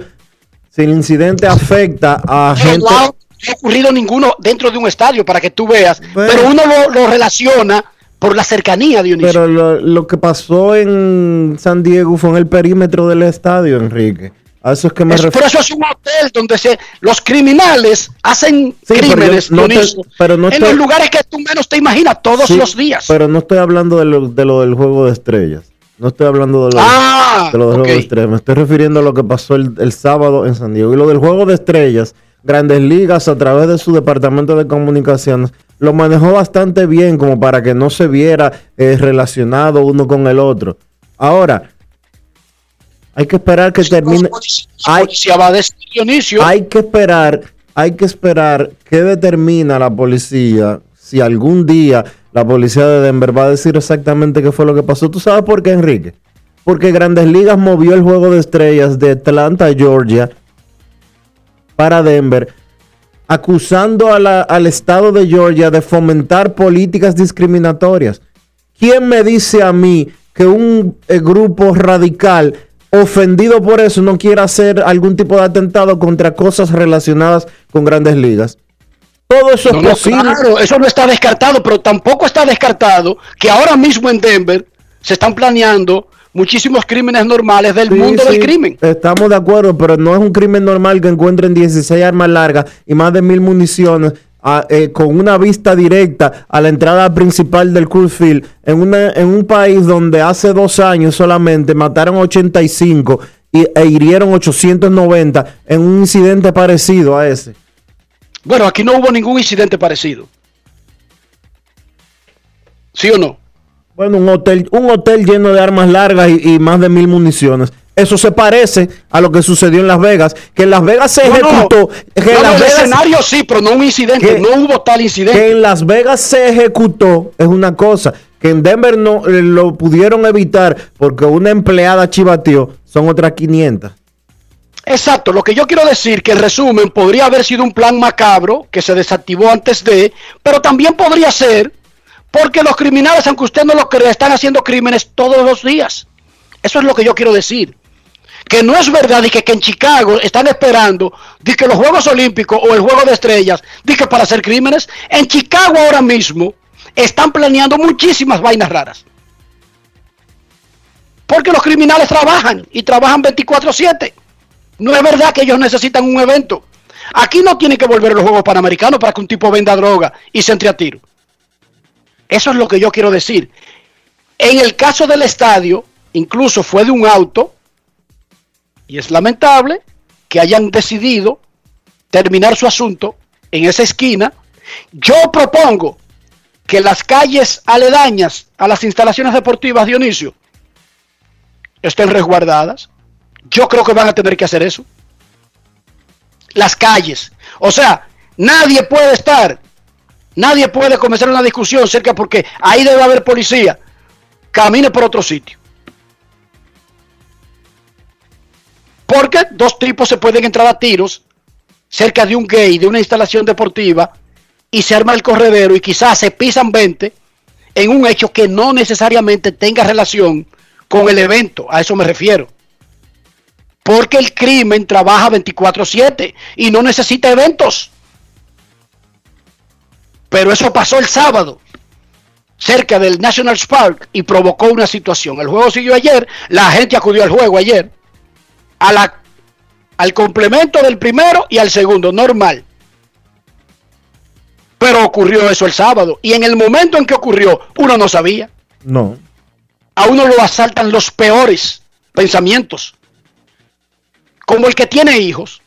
si el incidente afecta a gente, ha ocurrido ninguno dentro de un estadio para que tú veas, pero uno lo, lo relaciona por la cercanía, Dionisio. Pero lo, lo que pasó en San Diego fue en el perímetro del estadio, Enrique. A eso es que me Es- refiero. por eso es un hotel donde se, los criminales hacen Sí, pero yo crímenes no te- Dionisio, pero no en estoy- los lugares que tú menos te imaginas todos Sí, los días. Pero no estoy hablando de lo, de lo del juego de estrellas. No estoy hablando de lo, Ah, de lo del juego de estrellas. Me estoy refiriendo a lo que pasó el, el sábado en San Diego. Y lo del juego de estrellas, Grandes Ligas, a través de su departamento de comunicaciones, lo manejó bastante bien como para que no se viera eh, relacionado uno con el otro. Ahora, hay que esperar que termine. Hay, policía va a decir, Dionisio. hay que esperar, hay que esperar qué determina la policía si algún día la policía de Denver va a decir exactamente qué fue lo que pasó. ¿Tú sabes por qué, Enrique? Porque Grandes Ligas movió el juego de estrellas de Atlanta, Georgia, para Denver, acusando a la- al estado de Georgia de fomentar políticas discriminatorias. ¿Quién me dice a mí que un eh, grupo radical ofendido por eso no quiera hacer algún tipo de atentado contra cosas relacionadas con grandes ligas? Todo eso No, es no, posible. claro, eso no está descartado, pero tampoco está descartado que ahora mismo en Denver se están planeando muchísimos crímenes normales del Sí, mundo sí, del crimen. Estamos de acuerdo, pero no es un crimen normal que encuentren 16 armas largas y más de mil municiones a- eh, con una vista directa a la entrada principal del Coors Field en, una, en un país donde hace dos años solamente mataron 85 y, e hirieron 890 en un incidente parecido a ese. Bueno, aquí no hubo ningún incidente parecido. ¿Sí o no? Bueno, un hotel, un hotel lleno de armas largas y, y más de mil municiones. Eso se parece a lo que sucedió en Las Vegas, que en Las Vegas se No, no. ejecutó. que en No, Las el Vegas- escenario sí, pero no un incidente. que- no hubo tal que incidente. en Las Vegas se ejecutó es una cosa, que en Denver no eh, lo pudieron evitar porque una empleada chivateó, son otras 500. Exacto, lo que yo quiero decir que en resumen podría haber sido un plan macabro que se desactivó antes de, pero también podría ser porque los criminales, aunque usted no lo crea, están haciendo crímenes todos los días. Eso es lo que yo quiero decir. Que no es verdad que, que en Chicago están esperando de que los Juegos Olímpicos o el Juego de Estrellas, de que para hacer crímenes, en Chicago ahora mismo están planeando muchísimas vainas raras. Porque los criminales trabajan y trabajan 24/7. No es verdad que ellos necesitan un evento. Aquí no tienen que volver los Juegos Panamericanos para que un tipo venda droga y se entre a tiro. Eso es lo que yo quiero decir. En el caso del estadio, incluso fue de un auto, y es lamentable que hayan decidido terminar su asunto en esa esquina. Yo propongo que las calles aledañas a las instalaciones deportivas, Dionisio, estén resguardadas. Yo creo que van a tener que hacer eso. Las calles. O sea, nadie puede estar, nadie puede comenzar una discusión cerca porque ahí debe haber policía. Camine por otro sitio. Porque dos tipos se pueden entrar a tiros cerca de un gay, de una instalación deportiva, y se arma el corredero y quizás se pisan 20 en un hecho que no necesariamente tenga relación con el evento. A eso me refiero. Porque el crimen trabaja 24/7 y no necesita eventos. Pero eso pasó el sábado cerca del National Park y provocó una situación. El juego siguió ayer, la gente acudió al juego ayer, a la, al complemento del primero y al segundo, normal. Pero ocurrió eso el sábado y en el momento en que ocurrió, uno no sabía. No. A uno lo asaltan los peores pensamientos. Como el que tiene hijos.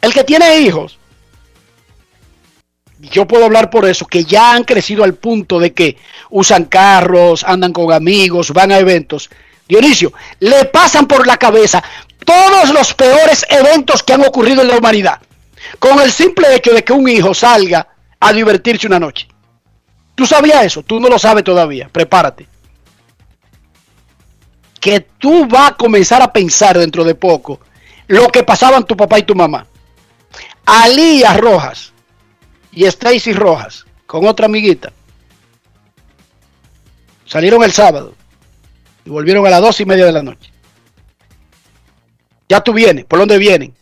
El que tiene hijos. Yo puedo hablar por eso, que ya han crecido al punto de que usan carros, andan con amigos, van a eventos. Dionisio, le pasan por la cabeza todos los peores eventos que han ocurrido en la humanidad. Con el simple hecho de que un hijo salga a divertirse una noche. ¿Tú sabías eso? Tú no lo sabes todavía. Prepárate. Que tú vas a comenzar a pensar dentro de poco lo que pasaban tu papá y tu mamá. Alía Rojas y Stacy Rojas con otra amiguita salieron el sábado y volvieron a las dos y media de la noche. Ya tú vienes, ¿por dónde vienen?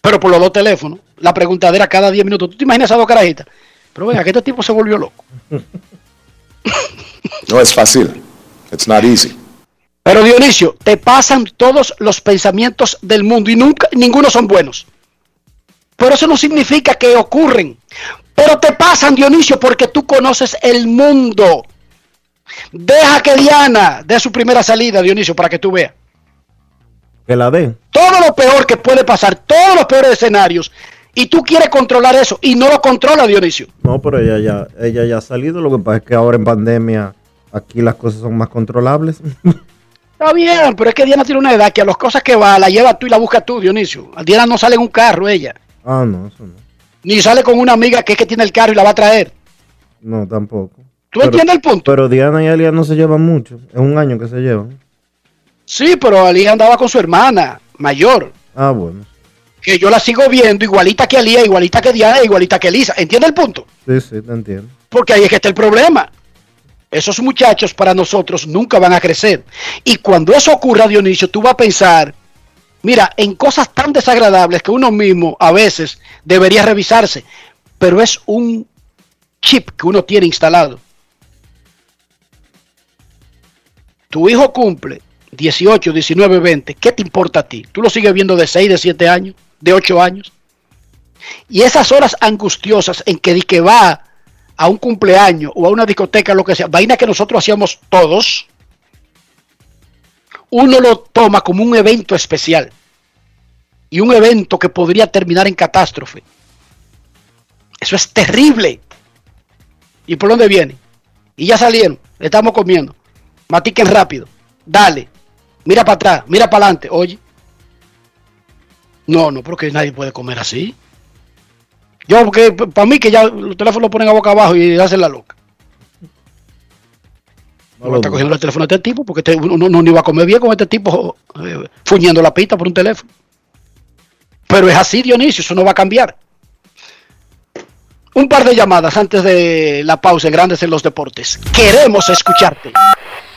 Pero por los dos teléfonos. la preguntadera cada 10 minutos. ¿Tú te imaginas esas dos carajitas? Pero venga, que este tipo se volvió loco. No es fácil. It's not easy. Pero Dionisio, te pasan todos los pensamientos del mundo y nunca, ninguno son buenos. Pero eso no significa que ocurren. Pero te pasan, Dionisio, porque tú conoces el mundo. Deja que Diana dé su primera salida, Dionisio, para que tú veas. Que la den. Todo lo peor que puede pasar, todos los peores escenarios. Y tú quieres controlar eso y no lo controla, Dionisio. No, pero ella ya, ella ya ha salido. Lo que pasa es que ahora en pandemia aquí las cosas son más controlables. Está bien, pero es que Diana tiene una edad que a las cosas que va la lleva tú y la busca tú, Dionisio. Diana no sale en un carro, ella. ah, no, eso no. Ni sale con una amiga que es que tiene el carro y la va a traer. No, tampoco. ¿Tú entiendes el punto? Pero Diana y Alia no se llevan mucho. Es un año que se llevan. Sí, pero Alía andaba con su hermana mayor. Ah, bueno. Que yo la sigo viendo igualita que Alía, igualita que Diana, igualita que Elisa. ¿Entiendes el punto? Sí, sí, te entiendo. Porque ahí es que está el problema. Esos muchachos para nosotros nunca van a crecer. Y cuando eso ocurra, Dionisio, tú vas a pensar, mira, en cosas tan desagradables que uno mismo a veces debería revisarse. Pero es un chip que uno tiene instalado. Tu hijo cumple 18, 19, 20. ¿Qué te importa a ti? Tú lo sigues viendo de 6, de 7 años, de 8 años. Y esas horas angustiosas en que, que va a un cumpleaños o a una discoteca, lo que sea, vaina que nosotros hacíamos todos, uno lo toma como un evento especial. Y un evento que podría terminar en catástrofe. Eso es terrible. ¿Y por dónde viene? Y ya salieron, estamos comiendo. Matiquen rápido. Dale. Mira para atrás, mira para adelante. Oye. No, no, porque nadie puede comer así. Yo, porque para mí que ya los teléfonos lo ponen a boca abajo y hacen la loca. No, está cogiendo el teléfono de este tipo porque este, uno no, no, ni va a comer bien con este tipo eh, fuñendo la pista por un teléfono. Pero es así, Dionisio, eso no va a cambiar. Un par de llamadas antes de la pausa en Grandes en los Deportes. Queremos escucharte.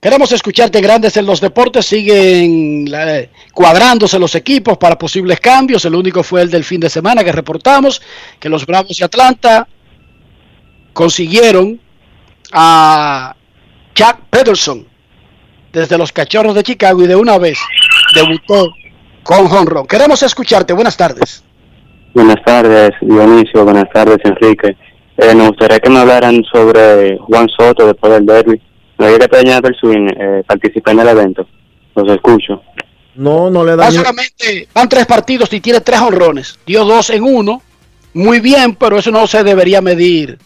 Queremos escucharte grandes en los deportes. Siguen la- cuadrándose los equipos para posibles cambios. El único fue el del fin de semana que reportamos, que los Bravos de Atlanta consiguieron a Jack Peterson desde los Cachorros de Chicago y de una vez debutó con honrón. Queremos escucharte. Buenas tardes. Buenas tardes, Dionisio. Buenas tardes, Enrique. Eh, me gustaría que me hablaran sobre Juan Soto después del derby. Me había que Peña del Swing eh, participé en el evento. Los escucho. No, no le da Básicamente van tres partidos y tiene tres honrones. Dio dos en uno. Muy bien, pero eso no se debería medir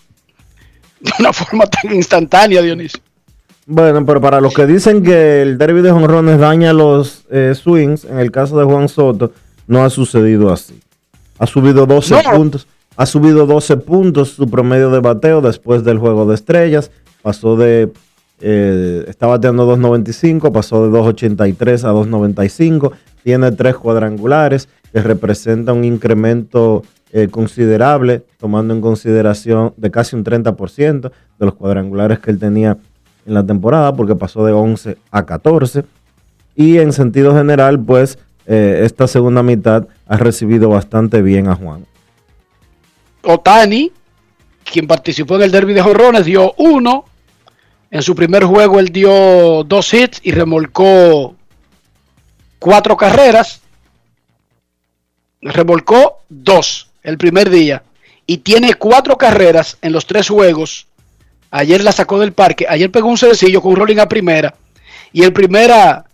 de una forma tan instantánea, Dionisio. Bueno, pero para los que dicen que el derby de jonrones daña los eh, swings, en el caso de Juan Soto, no ha sucedido así. Ha subido 12 No. puntos. Ha subido 12 puntos su promedio de bateo después del juego de estrellas. Pasó de. Eh, está bateando 2.95, pasó de 2.83 a 2.95. Tiene tres cuadrangulares que representa un incremento eh, considerable, tomando en consideración de casi un 30% de los cuadrangulares que él tenía en la temporada, porque pasó de 11 a 14. Y en sentido general, pues eh, esta segunda mitad ha recibido bastante bien a Juan. Otani, quien participó en el derby de jonrones, dio uno. En su primer juego él dio dos hits y remolcó cuatro carreras. Remolcó dos el primer día y tiene cuatro carreras en los tres juegos. Ayer la sacó del parque. Ayer pegó un sencillo con un rolling a primera. Y el primera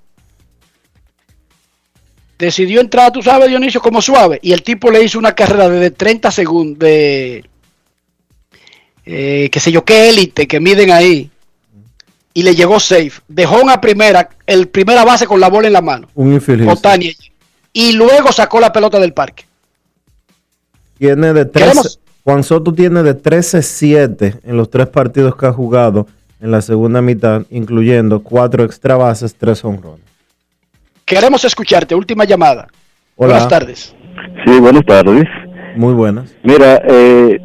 decidió entrar, tú sabes, Dionisio, como suave. Y el tipo le hizo una carrera de 30 segundos, de, eh, qué sé yo, qué élite que miden ahí. Y le llegó safe. Dejó una primera, el primera base con la bola en la mano. Un. Otani. Y luego sacó la pelota del parque. Tiene de 13, Queremos- Juan Soto tiene de 13-7 en los tres partidos que ha jugado en la segunda mitad, incluyendo cuatro extra bases, tres honrones. Queremos escucharte. Última llamada. Hola. Buenas tardes. Sí, buenas tardes. Muy buenas. Mira, eh,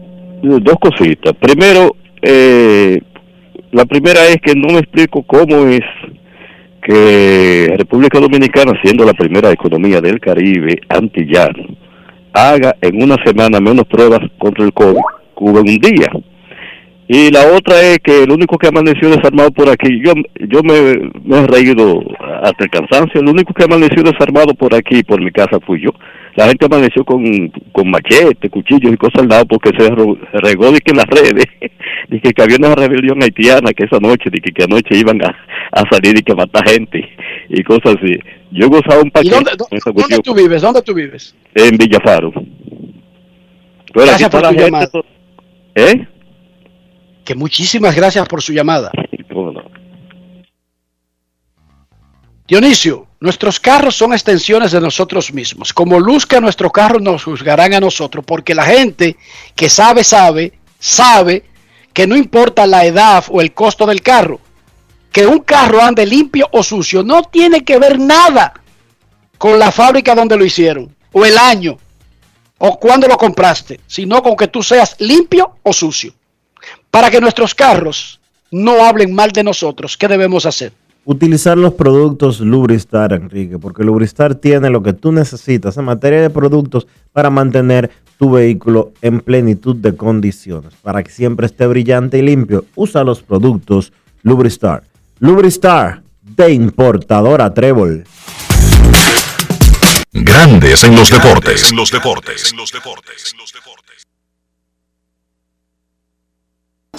dos cositas. Primero, eh, la primera es que no me explico cómo es que República Dominicana, siendo la primera economía del Caribe antillano, haga en una semana menos pruebas contra el COVID hubo en un día. Y la otra es que el único que amaneció desarmado por aquí, yo yo me, me he reído hasta el cansancio, el único que amaneció desarmado por aquí, por mi casa, fui yo. La gente amaneció con, con machete, cuchillos y cosas al lado porque se regó de que en las redes, de que, había una rebelión haitiana que esa noche, de que, que anoche iban a, a salir y que matar gente y cosas así. Yo gozaba un ¿Y paquete dónde, tú vives? ¿Dónde tú vives? en Villafaro. Pero Gracias por tu gente llamada. ¿Eh? Que muchísimas gracias por su llamada. ¿Cómo no? Dionisio, nuestros carros son extensiones de nosotros mismos. Como luzca nuestro carro, nos juzgarán a nosotros, porque la gente que sabe, sabe, sabe que no importa la edad o el costo del carro, que un carro ande limpio o sucio no tiene que ver nada con la fábrica donde lo hicieron, o el año, o cuando lo compraste, sino con que tú seas limpio o sucio. Para que nuestros carros no hablen mal de nosotros, ¿qué debemos hacer? Utilizar los productos Lubristar, Enrique, porque Lubristar tiene lo que tú necesitas en materia de productos para mantener tu vehículo en plenitud de condiciones. Para que siempre esté brillante y limpio, usa los productos Lubristar. Lubristar, de importadora Trébol. Grandes en los deportes. En los deportes. ¿Qué lo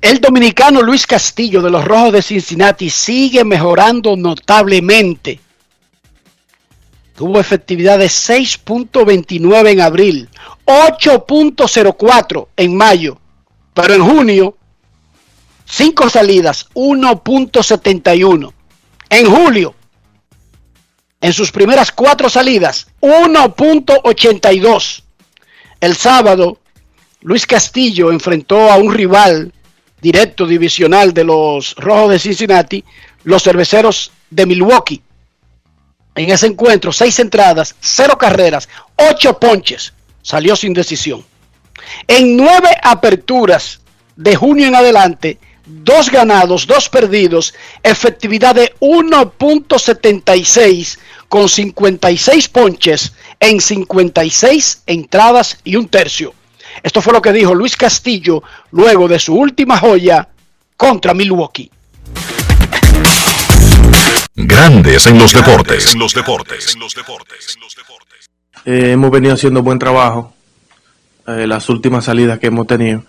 El dominicano Luis Castillo de los Rojos de Cincinnati sigue mejorando notablemente. Tuvo efectividad de 6.29 en abril, 8.04 en mayo, pero en junio, 5 salidas, 1.71. En julio, en sus primeras 4 salidas, 1.82. El sábado, Luis Castillo enfrentó a un rival directo divisional de los Rojos de Cincinnati, los Cerveceros de Milwaukee. En ese encuentro, seis entradas, cero carreras, ocho ponches. Salió sin decisión. En nueve aperturas de junio en adelante, dos ganados, dos perdidos, efectividad de 1.76 con 56 ponches en 56 entradas y un tercio. Esto fue lo que dijo Luis Castillo luego de su última joya contra Milwaukee. Grandes en los deportes. En los deportes. Eh, hemos venido haciendo buen trabajo eh, las últimas salidas que hemos tenido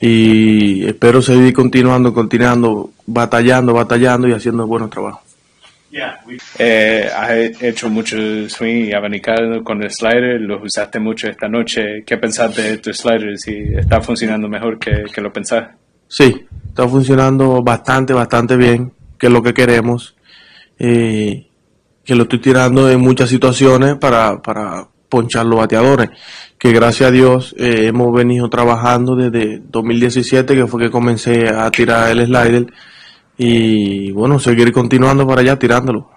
y espero seguir continuando, continuando, batallando, batallando y haciendo buenos trabajos. Eh, has hecho mucho swing y abanicar con el slider, lo usaste mucho esta noche. ¿Qué pensaste de tu slider? Si está funcionando mejor que, que lo pensaste. Sí, está funcionando bastante, bastante bien, que es lo que queremos. eh, que lo estoy tirando en muchas situaciones para, para ponchar los bateadores, que gracias a Dios eh, hemos venido trabajando desde 2017, que fue que comencé a tirar el slider, y bueno, seguir continuando para allá tirándolo.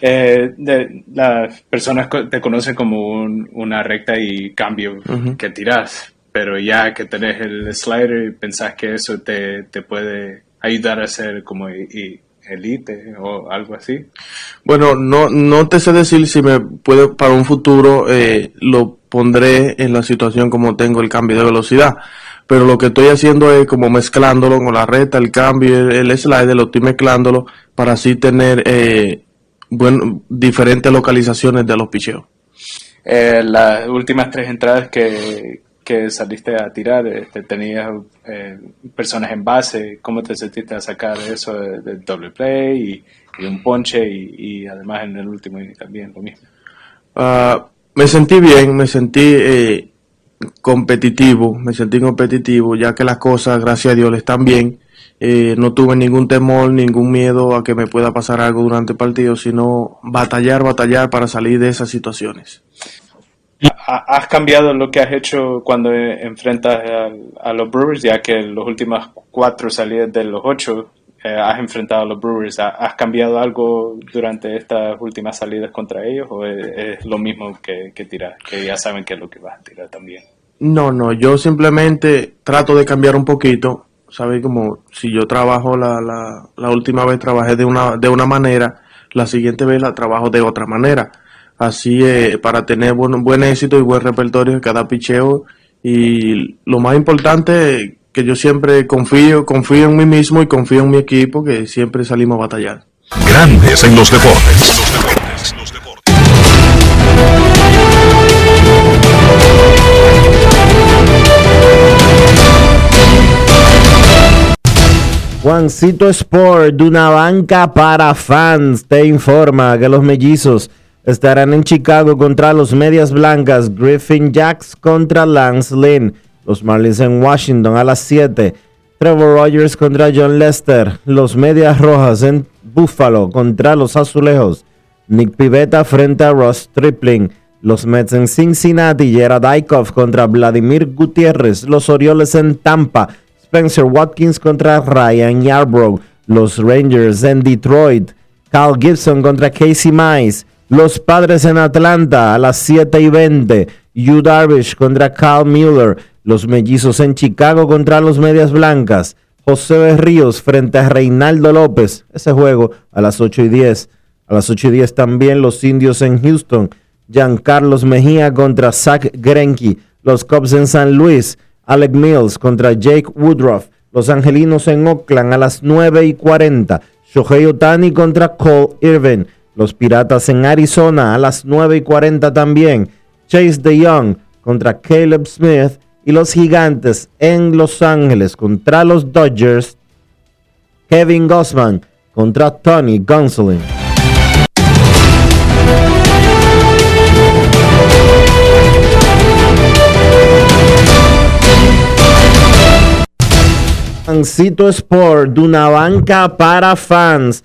Eh, de, las personas te conocen como un- una recta y cambio que tiras, pero ya que tenés el slider, pensás que eso te, te puede ayudar a ser como i- i- elite o algo así. Bueno, no, no te sé decir si me puede para un futuro eh, lo pondré en la situación como tengo el cambio de velocidad. Pero lo que estoy haciendo es como mezclándolo con la recta, el cambio, el, el slider, lo estoy mezclándolo para así tener eh, bueno, diferentes localizaciones de los picheos. Eh, las últimas tres entradas que, que saliste a tirar, este, tenías eh, personas en base, ¿cómo te sentiste a sacar eso de- del doble play y, y un ponche y, y además en el último también lo mismo? Ah, me sentí bien, me sentí eh, competitivo, me sentí competitivo, ya que las cosas, gracias a Dios, están bien. Eh, no tuve ningún temor, ningún miedo a que me pueda pasar algo durante el partido, sino batallar, batallar para salir de esas situaciones. ¿Ha- ¿Has cambiado lo que has hecho cuando enfrentas a, a los Brewers, ya que los últimas cuatro salidas de los ocho eh, has enfrentado a los Brewers? ¿Ha- ¿Has cambiado algo durante estas últimas salidas contra ellos o es, es lo mismo que, que tirar, que ya saben que es lo que vas a tirar también? No, no, yo simplemente trato de cambiar un poquito, ¿sabes? Como si yo trabajo la, la, la última vez trabajé de una, de una manera, la siguiente vez la trabajo de otra manera. Así eh, para tener buen, buen éxito y buen repertorio en cada picheo. Y lo más importante que yo siempre confío, confío en mí mismo y confío en mi equipo que siempre salimos a batallar. Grandes en los deportes. Juancito Sport, de una banca para fans, te informa que los mellizos estarán en Chicago contra los Medias Blancas, Griffin Jacks contra Lance Lynn, los Marlins en Washington a las 7, Trevor Rogers contra John Lester, los Medias Rojas en Buffalo contra los Azulejos, Nick Pivetta frente a Ross Tripling, los Mets en Cincinnati, Gerard Eichhoff contra Vladimir Gutiérrez, los Orioles en Tampa, Spencer Watkins contra Ryan Yarbrough, los Rangers en Detroit, Cal Gibson contra Casey Mize, los Padres en Atlanta a las 7 y 20, Yu Darvish contra Cal Mueller, los Mellizos en Chicago contra los Medias Blancas, José Berríos frente a Reinaldo López, ese juego a las 8 y 10, a las 8 y 10 también los Indios en Houston, Giancarlos Mejía contra Zach Greinke, los Cubs en San Luis, Alec Mills contra Jake Woodruff, los Angelinos en Oakland a las 9 y 40, Shohei Otani contra Cole Irvin, los Piratas en Arizona a las 9 y 40 también, Chase DeYoung contra Caleb Smith. Y los Gigantes en Los Ángeles contra los Dodgers, Kevin Gossman contra Tony Gonsolin. Fancito Sport, de una banca para fans,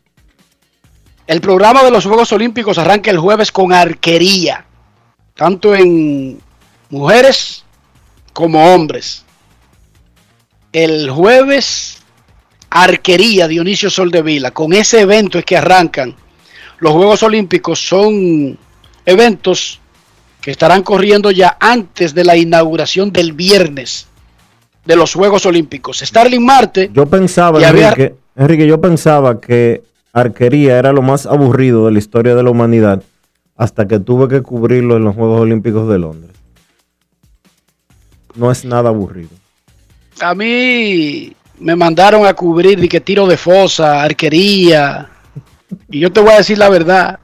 El programa de los Juegos Olímpicos arranca el jueves con arquería, tanto en mujeres como hombres. El jueves, arquería Dionisio Soldevila. Con ese evento es que arrancan los Juegos Olímpicos. Son eventos que estarán corriendo ya antes de la inauguración del viernes de los Juegos Olímpicos. Starling Marte. Yo pensaba, había- Enrique, Enrique, yo pensaba que arquería era lo más aburrido de la historia de la humanidad hasta que tuve que cubrirlo en los Juegos Olímpicos de Londres. No es nada aburrido. A mí me mandaron a cubrir de que tiro de fosa, arquería. Y yo te voy a decir la verdad.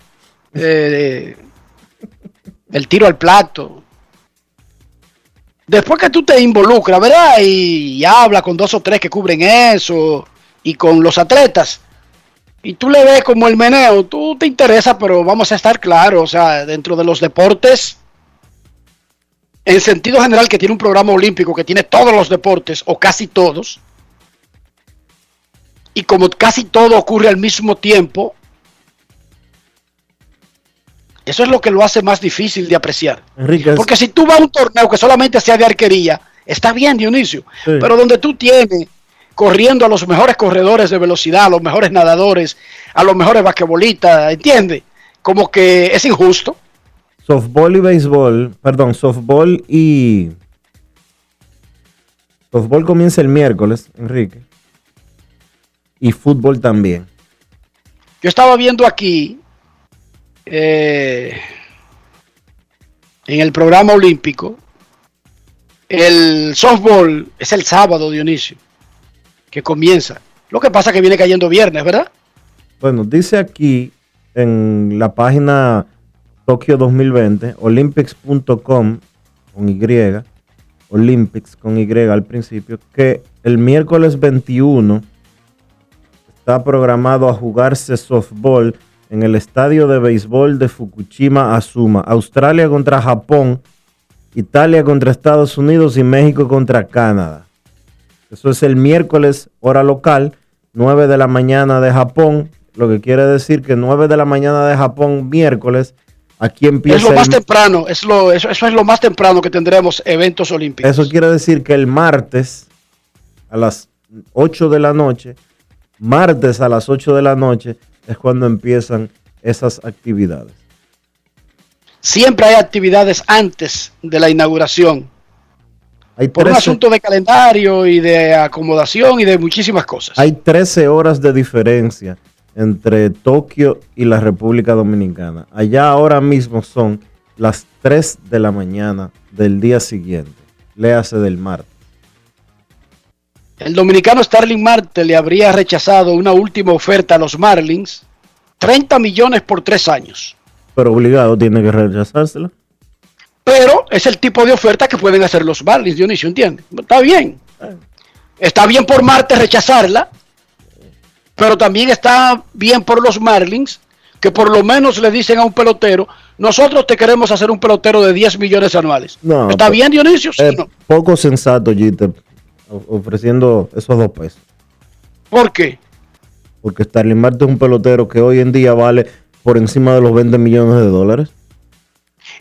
eh, el tiro al plato. Después que tú te involucras, ¿verdad? Y, y hablas con dos o tres que cubren eso. Y con los atletas. Y tú le ves como el meneo. Tú te interesa, pero vamos a estar claros. O sea, dentro de los deportes en sentido general que tiene un programa olímpico que tiene todos los deportes o casi todos y como casi todo ocurre al mismo tiempo eso es lo que lo hace más difícil de apreciar Enrique, porque si tú vas a un torneo que solamente sea de arquería está bien Dionisio Sí. pero donde tú tienes corriendo a los mejores corredores de velocidad a los mejores nadadores a los mejores basquetbolistas ¿entiendes? como que es injusto softball y béisbol, perdón, softball y softball comienza el miércoles, Enrique. Y fútbol también. Yo estaba viendo aquí eh, en el programa olímpico el softball es el sábado, Dionisio, que comienza. Lo que pasa es que viene cayendo viernes, ¿verdad? Bueno, dice aquí en la página Tokio 2020, olympics.com con Y, Olympics con Y al principio, que el miércoles 21 está programado a jugarse softball en el estadio de béisbol de Fukushima Azuma. Australia contra Japón, Italia contra Estados Unidos y México contra Canadá. Eso es el miércoles, hora local, 9 de la mañana de Japón, lo que quiere decir que 9 de la mañana de Japón, miércoles, aquí empieza Es lo el- más temprano, es lo, eso, eso es lo más temprano que tendremos eventos olímpicos. Eso quiere decir que el martes a las 8 de la noche, martes a las 8 de la noche es cuando empiezan esas actividades. Siempre hay actividades antes de la inauguración. Hay Por un 13, asunto de calendario y de acomodación y de muchísimas cosas. hay 13 horas de diferencia entre Tokio y la República Dominicana. Allá ahora mismo son las 3 de la mañana del día siguiente. Léase del martes. El dominicano Starling Marte le habría rechazado una última oferta a los Marlins, 30 millones por tres años. Pero obligado tiene que rechazársela. Pero es el tipo de oferta que pueden hacer los Marlins, Dionisio, ¿entiendes? Está bien. Está bien por Marte rechazarla, pero también está bien por los Marlins, que por lo menos le dicen a un pelotero, nosotros te queremos hacer un pelotero de 10 millones anuales. No, ¿Está bien, Dionisio? ¿Sí no? poco sensato, Jeter, ofreciendo esos dos pesos. ¿Por qué? Porque Starling Marte es un pelotero que hoy en día vale por encima de los 20 millones de dólares.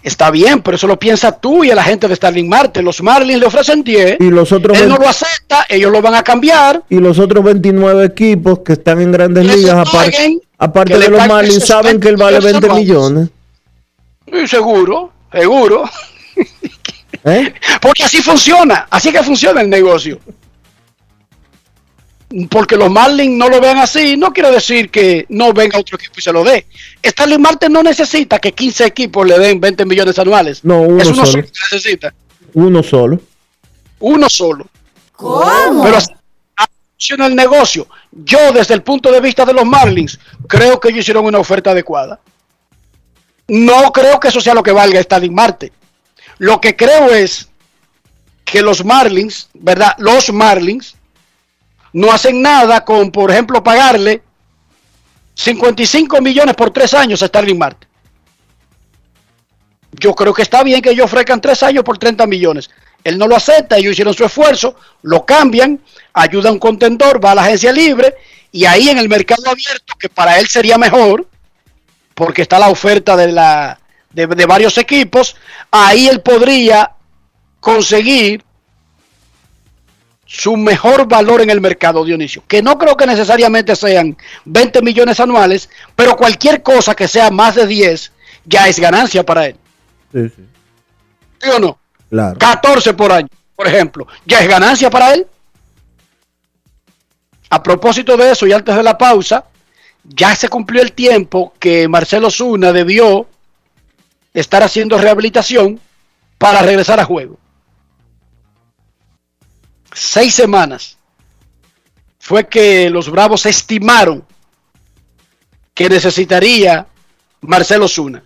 Está bien, pero eso lo piensa tú y la gente de Starling Marte. Los Marlins le ofrecen 10. Y los otros, Él no 20 lo acepta, ellos lo van a cambiar. y los otros 29 equipos que están en grandes ligas, aparte, aparte de los Marlins, saben que él vale 20 20 millones. seguro, seguro. ¿Eh? Porque así funciona, así que funciona el negocio. Porque los Marlins no lo vean así, no quiere decir que no venga otro equipo y se lo dé. Starling Marte no necesita que 15 equipos le den 20 millones anuales. No, uno es uno solo. solo que necesita. Uno solo. Uno solo. Pero así funciona el negocio. Yo, desde el punto de vista de los Marlins, creo que ellos hicieron una oferta adecuada. No creo que eso sea lo que valga Starling Marte. Lo que creo es que los Marlins, ¿verdad? Los Marlins no hacen nada con, por ejemplo, pagarle 55 millones por tres años a Starling Marte. Yo creo que está bien que ellos ofrezcan tres años por 30 millones. Él no lo acepta, ellos hicieron su esfuerzo, lo cambian, ayuda a un contendor, va a la agencia libre y ahí en el mercado abierto, que para él sería mejor, porque está la oferta de, la, de, de varios equipos, ahí él podría conseguir su mejor valor en el mercado, Dionisio. Que no creo que necesariamente sean 20 millones anuales, pero cualquier cosa que sea más de 10 ya es ganancia para él. Sí, sí. ¿Sí o no? Claro. 14 por año, por ejemplo. ¿Ya es ganancia para él? A propósito de eso, y antes de la pausa, ya se cumplió el tiempo que Marcelo Zuna debió estar haciendo rehabilitación para regresar a juego. Seis semanas fue que los Bravos estimaron que necesitaría Marcelo Zuna.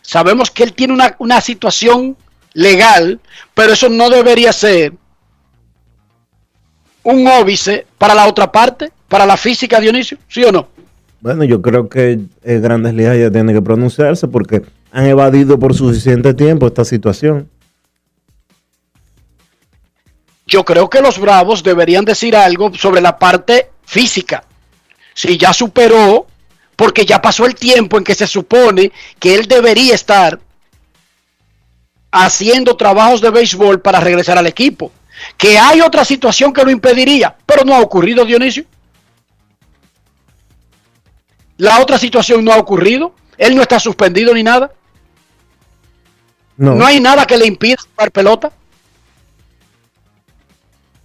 Sabemos que él tiene una, una situación legal, pero eso no debería ser un óbice para la otra parte, para la física, Dionisio, ¿sí o no? Bueno, yo creo que Grandes Ligas ya tiene que pronunciarse porque han evadido por suficiente tiempo esta situación. Yo creo que los Bravos deberían decir algo sobre la parte física. Si ya superó, porque ya pasó el tiempo en que se supone que él debería estar haciendo trabajos de béisbol para regresar al equipo. Que hay otra situación que lo impediría, pero no ha ocurrido, Dionisio. La otra situación no ha ocurrido. Él no está suspendido ni nada. No. No hay nada que le impida jugar pelota.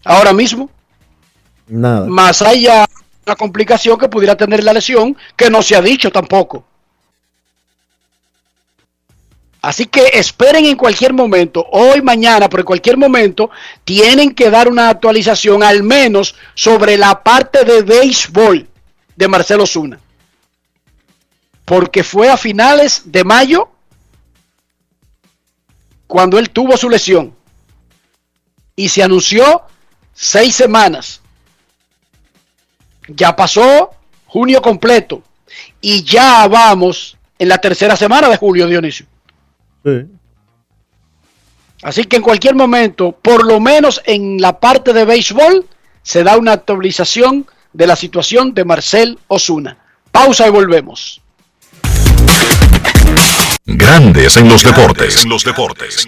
Ahora mismo. Nada. Más allá una complicación que pudiera tener la lesión, que no se ha dicho tampoco. Así que esperen en cualquier momento, hoy, mañana, pero en cualquier momento, tienen que dar una actualización al menos sobre la parte de béisbol de Marcelo Zuna. Porque fue a finales de mayo cuando él tuvo su lesión. Y se anunció seis semanas. Ya pasó junio completo. Y ya vamos en la tercera semana de julio, Dionisio. Sí. Así que en cualquier momento, por lo menos en la parte de béisbol, se da una actualización de la situación de Marcel Osuna. Pausa y volvemos. Grandes en los deportes. En los deportes.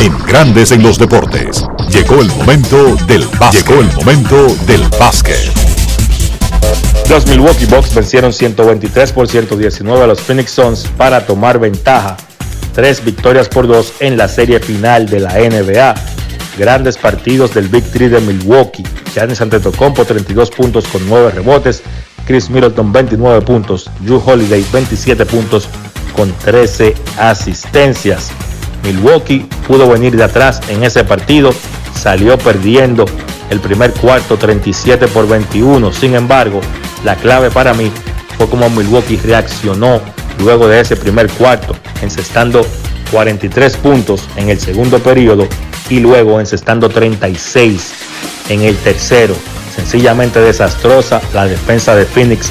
En Grandes en los deportes. Llegó el momento del básquet. Llegó el momento del básquet. Los Milwaukee Bucks vencieron 123 por 119 a los Phoenix Suns para tomar ventaja. Tres victorias por dos en la serie final de la NBA. Grandes partidos del Big Three de Milwaukee. Giannis Antetokounmpo 32 puntos con 9 rebotes. Chris Middleton 29 puntos. Drew Holiday 27 puntos con 13 asistencias. Milwaukee pudo venir de atrás en ese partido, salió perdiendo el primer cuarto 37 por 21. Sin embargo, la clave para mí fue como Milwaukee reaccionó luego de ese primer cuarto, encestando 43 puntos en el segundo periodo y luego encestando 36 en el tercero. Sencillamente desastrosa la defensa de Phoenix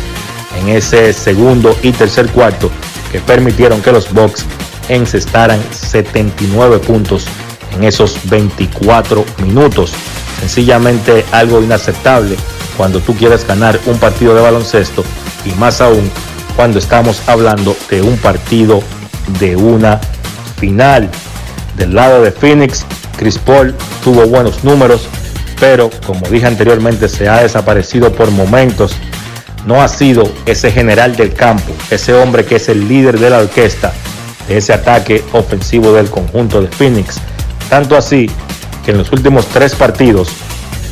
en ese segundo y tercer cuarto que permitieron que los Bucks encestaran 79 puntos en esos 24 minutos. Sencillamente algo inaceptable cuando tú quieres ganar un partido de baloncesto y más aún cuando estamos hablando de un partido de una final. Del lado de Phoenix, Chris Paul tuvo buenos números, pero como dije anteriormente, se ha desaparecido por momentos. No ha sido ese general del campo, ese hombre que es el líder de la orquesta ese ataque ofensivo del conjunto de Phoenix. Tanto así que en los últimos tres partidos,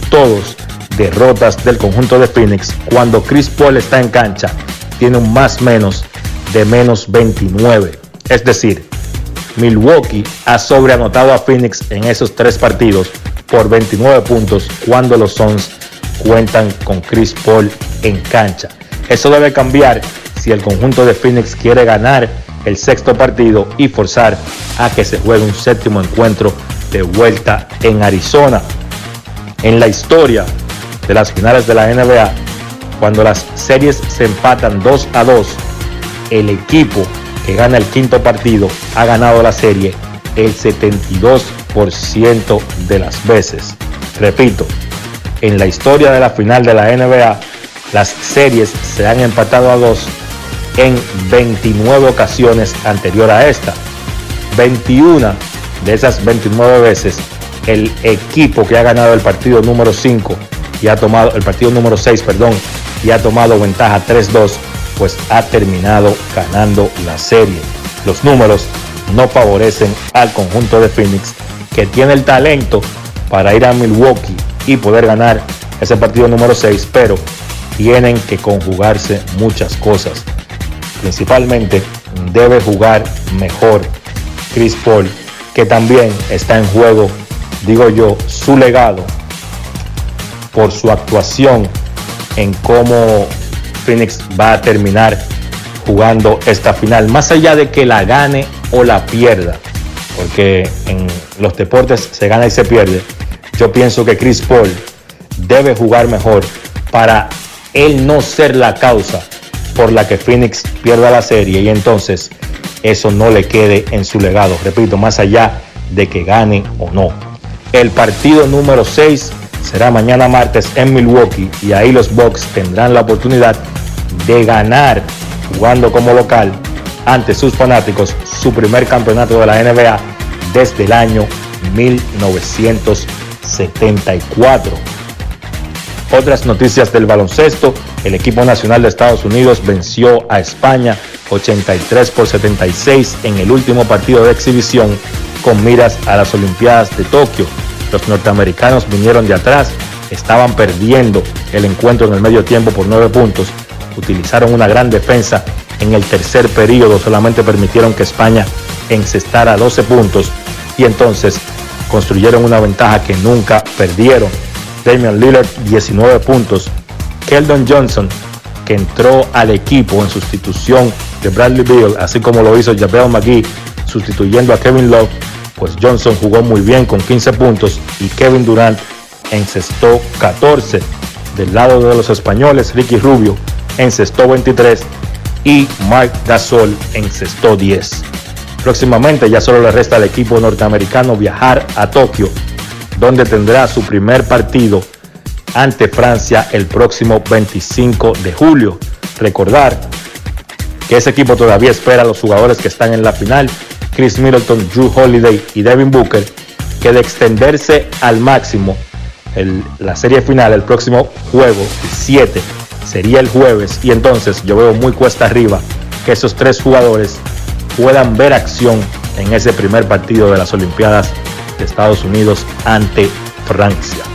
todos derrotas del conjunto de Phoenix, cuando Chris Paul está en cancha, tiene un más menos de menos 29. Es decir, Milwaukee ha sobreanotado a Phoenix en esos tres partidos por 29 puntos cuando los Suns cuentan con Chris Paul en cancha. Eso debe cambiar si el conjunto de Phoenix quiere ganar el sexto partido y forzar a que se juegue un séptimo encuentro de vuelta en Arizona. En la historia de las finales de la NBA, cuando las series se empatan 2 a 2, el equipo que gana el quinto partido ha ganado la serie el 72% de las veces. Repito, en la historia de la final de la NBA, las series se han empatado a dos en 29 ocasiones anterior a esta. 21 de esas 29 veces, el equipo que ha ganado el partido número 5 y ha tomado el partido número 6, perdón, y ha tomado ventaja 3-2, pues ha terminado ganando la serie. Los números no favorecen al conjunto de Phoenix, que tiene el talento para ir a Milwaukee y poder ganar ese partido número 6, pero tienen que conjugarse muchas cosas. Principalmente debe jugar mejor Chris Paul, que también está en juego, digo yo, su legado por su actuación en cómo Phoenix va a terminar jugando esta final, más allá de que la gane o la pierda, porque en los deportes se gana y se pierde, yo pienso que Chris Paul debe jugar mejor para él no ser la causa por la que Phoenix pierda la serie y entonces eso no le quede en su legado, repito, más allá de que gane o no. El partido número 6 será mañana martes en Milwaukee y ahí los Bucks tendrán la oportunidad de ganar jugando como local ante sus fanáticos su primer campeonato de la NBA desde el año 1974. Otras noticias del baloncesto, el equipo nacional de Estados Unidos venció a España 83 por 76 en el último partido de exhibición con miras a las Olimpiadas de Tokio. Los norteamericanos vinieron de atrás, estaban perdiendo el encuentro en el medio tiempo por 9 puntos, utilizaron una gran defensa en el tercer periodo, solamente permitieron que España encestara 12 puntos y entonces construyeron una ventaja que nunca perdieron. Damian Lillard 19 puntos, Keldon Johnson que entró al equipo en sustitución de Bradley Beal, así como lo hizo Javel McGee sustituyendo a Kevin Love, pues Johnson jugó muy bien con 15 puntos y Kevin Durant encestó 14. Del lado de los españoles, Ricky Rubio encestó 23 y Mark Gasol encestó 10. Próximamente ya solo le resta al equipo norteamericano viajar a Tokio, donde tendrá su primer partido ante Francia el próximo 25 de julio. Recordar que ese equipo todavía espera a los jugadores que están en la final, Chris Middleton, Drew Holiday y Devin Booker, que de extenderse al máximo la serie final, el próximo juego, 7, sería el jueves, y entonces yo veo muy cuesta arriba que esos tres jugadores puedan ver acción en ese primer partido de las Olimpiadas de Estados Unidos ante Francia.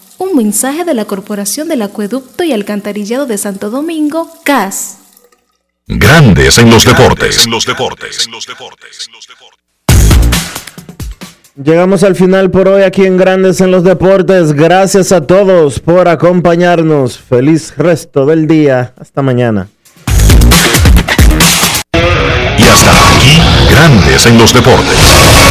Un mensaje de la Corporación del Acueducto y Alcantarillado de Santo Domingo, CAS. Grandes en los deportes. los deportes. Llegamos al final por hoy aquí en Grandes en los Deportes. Gracias a todos por acompañarnos. Feliz resto del día. Hasta mañana. Y hasta aquí, Grandes en los Deportes.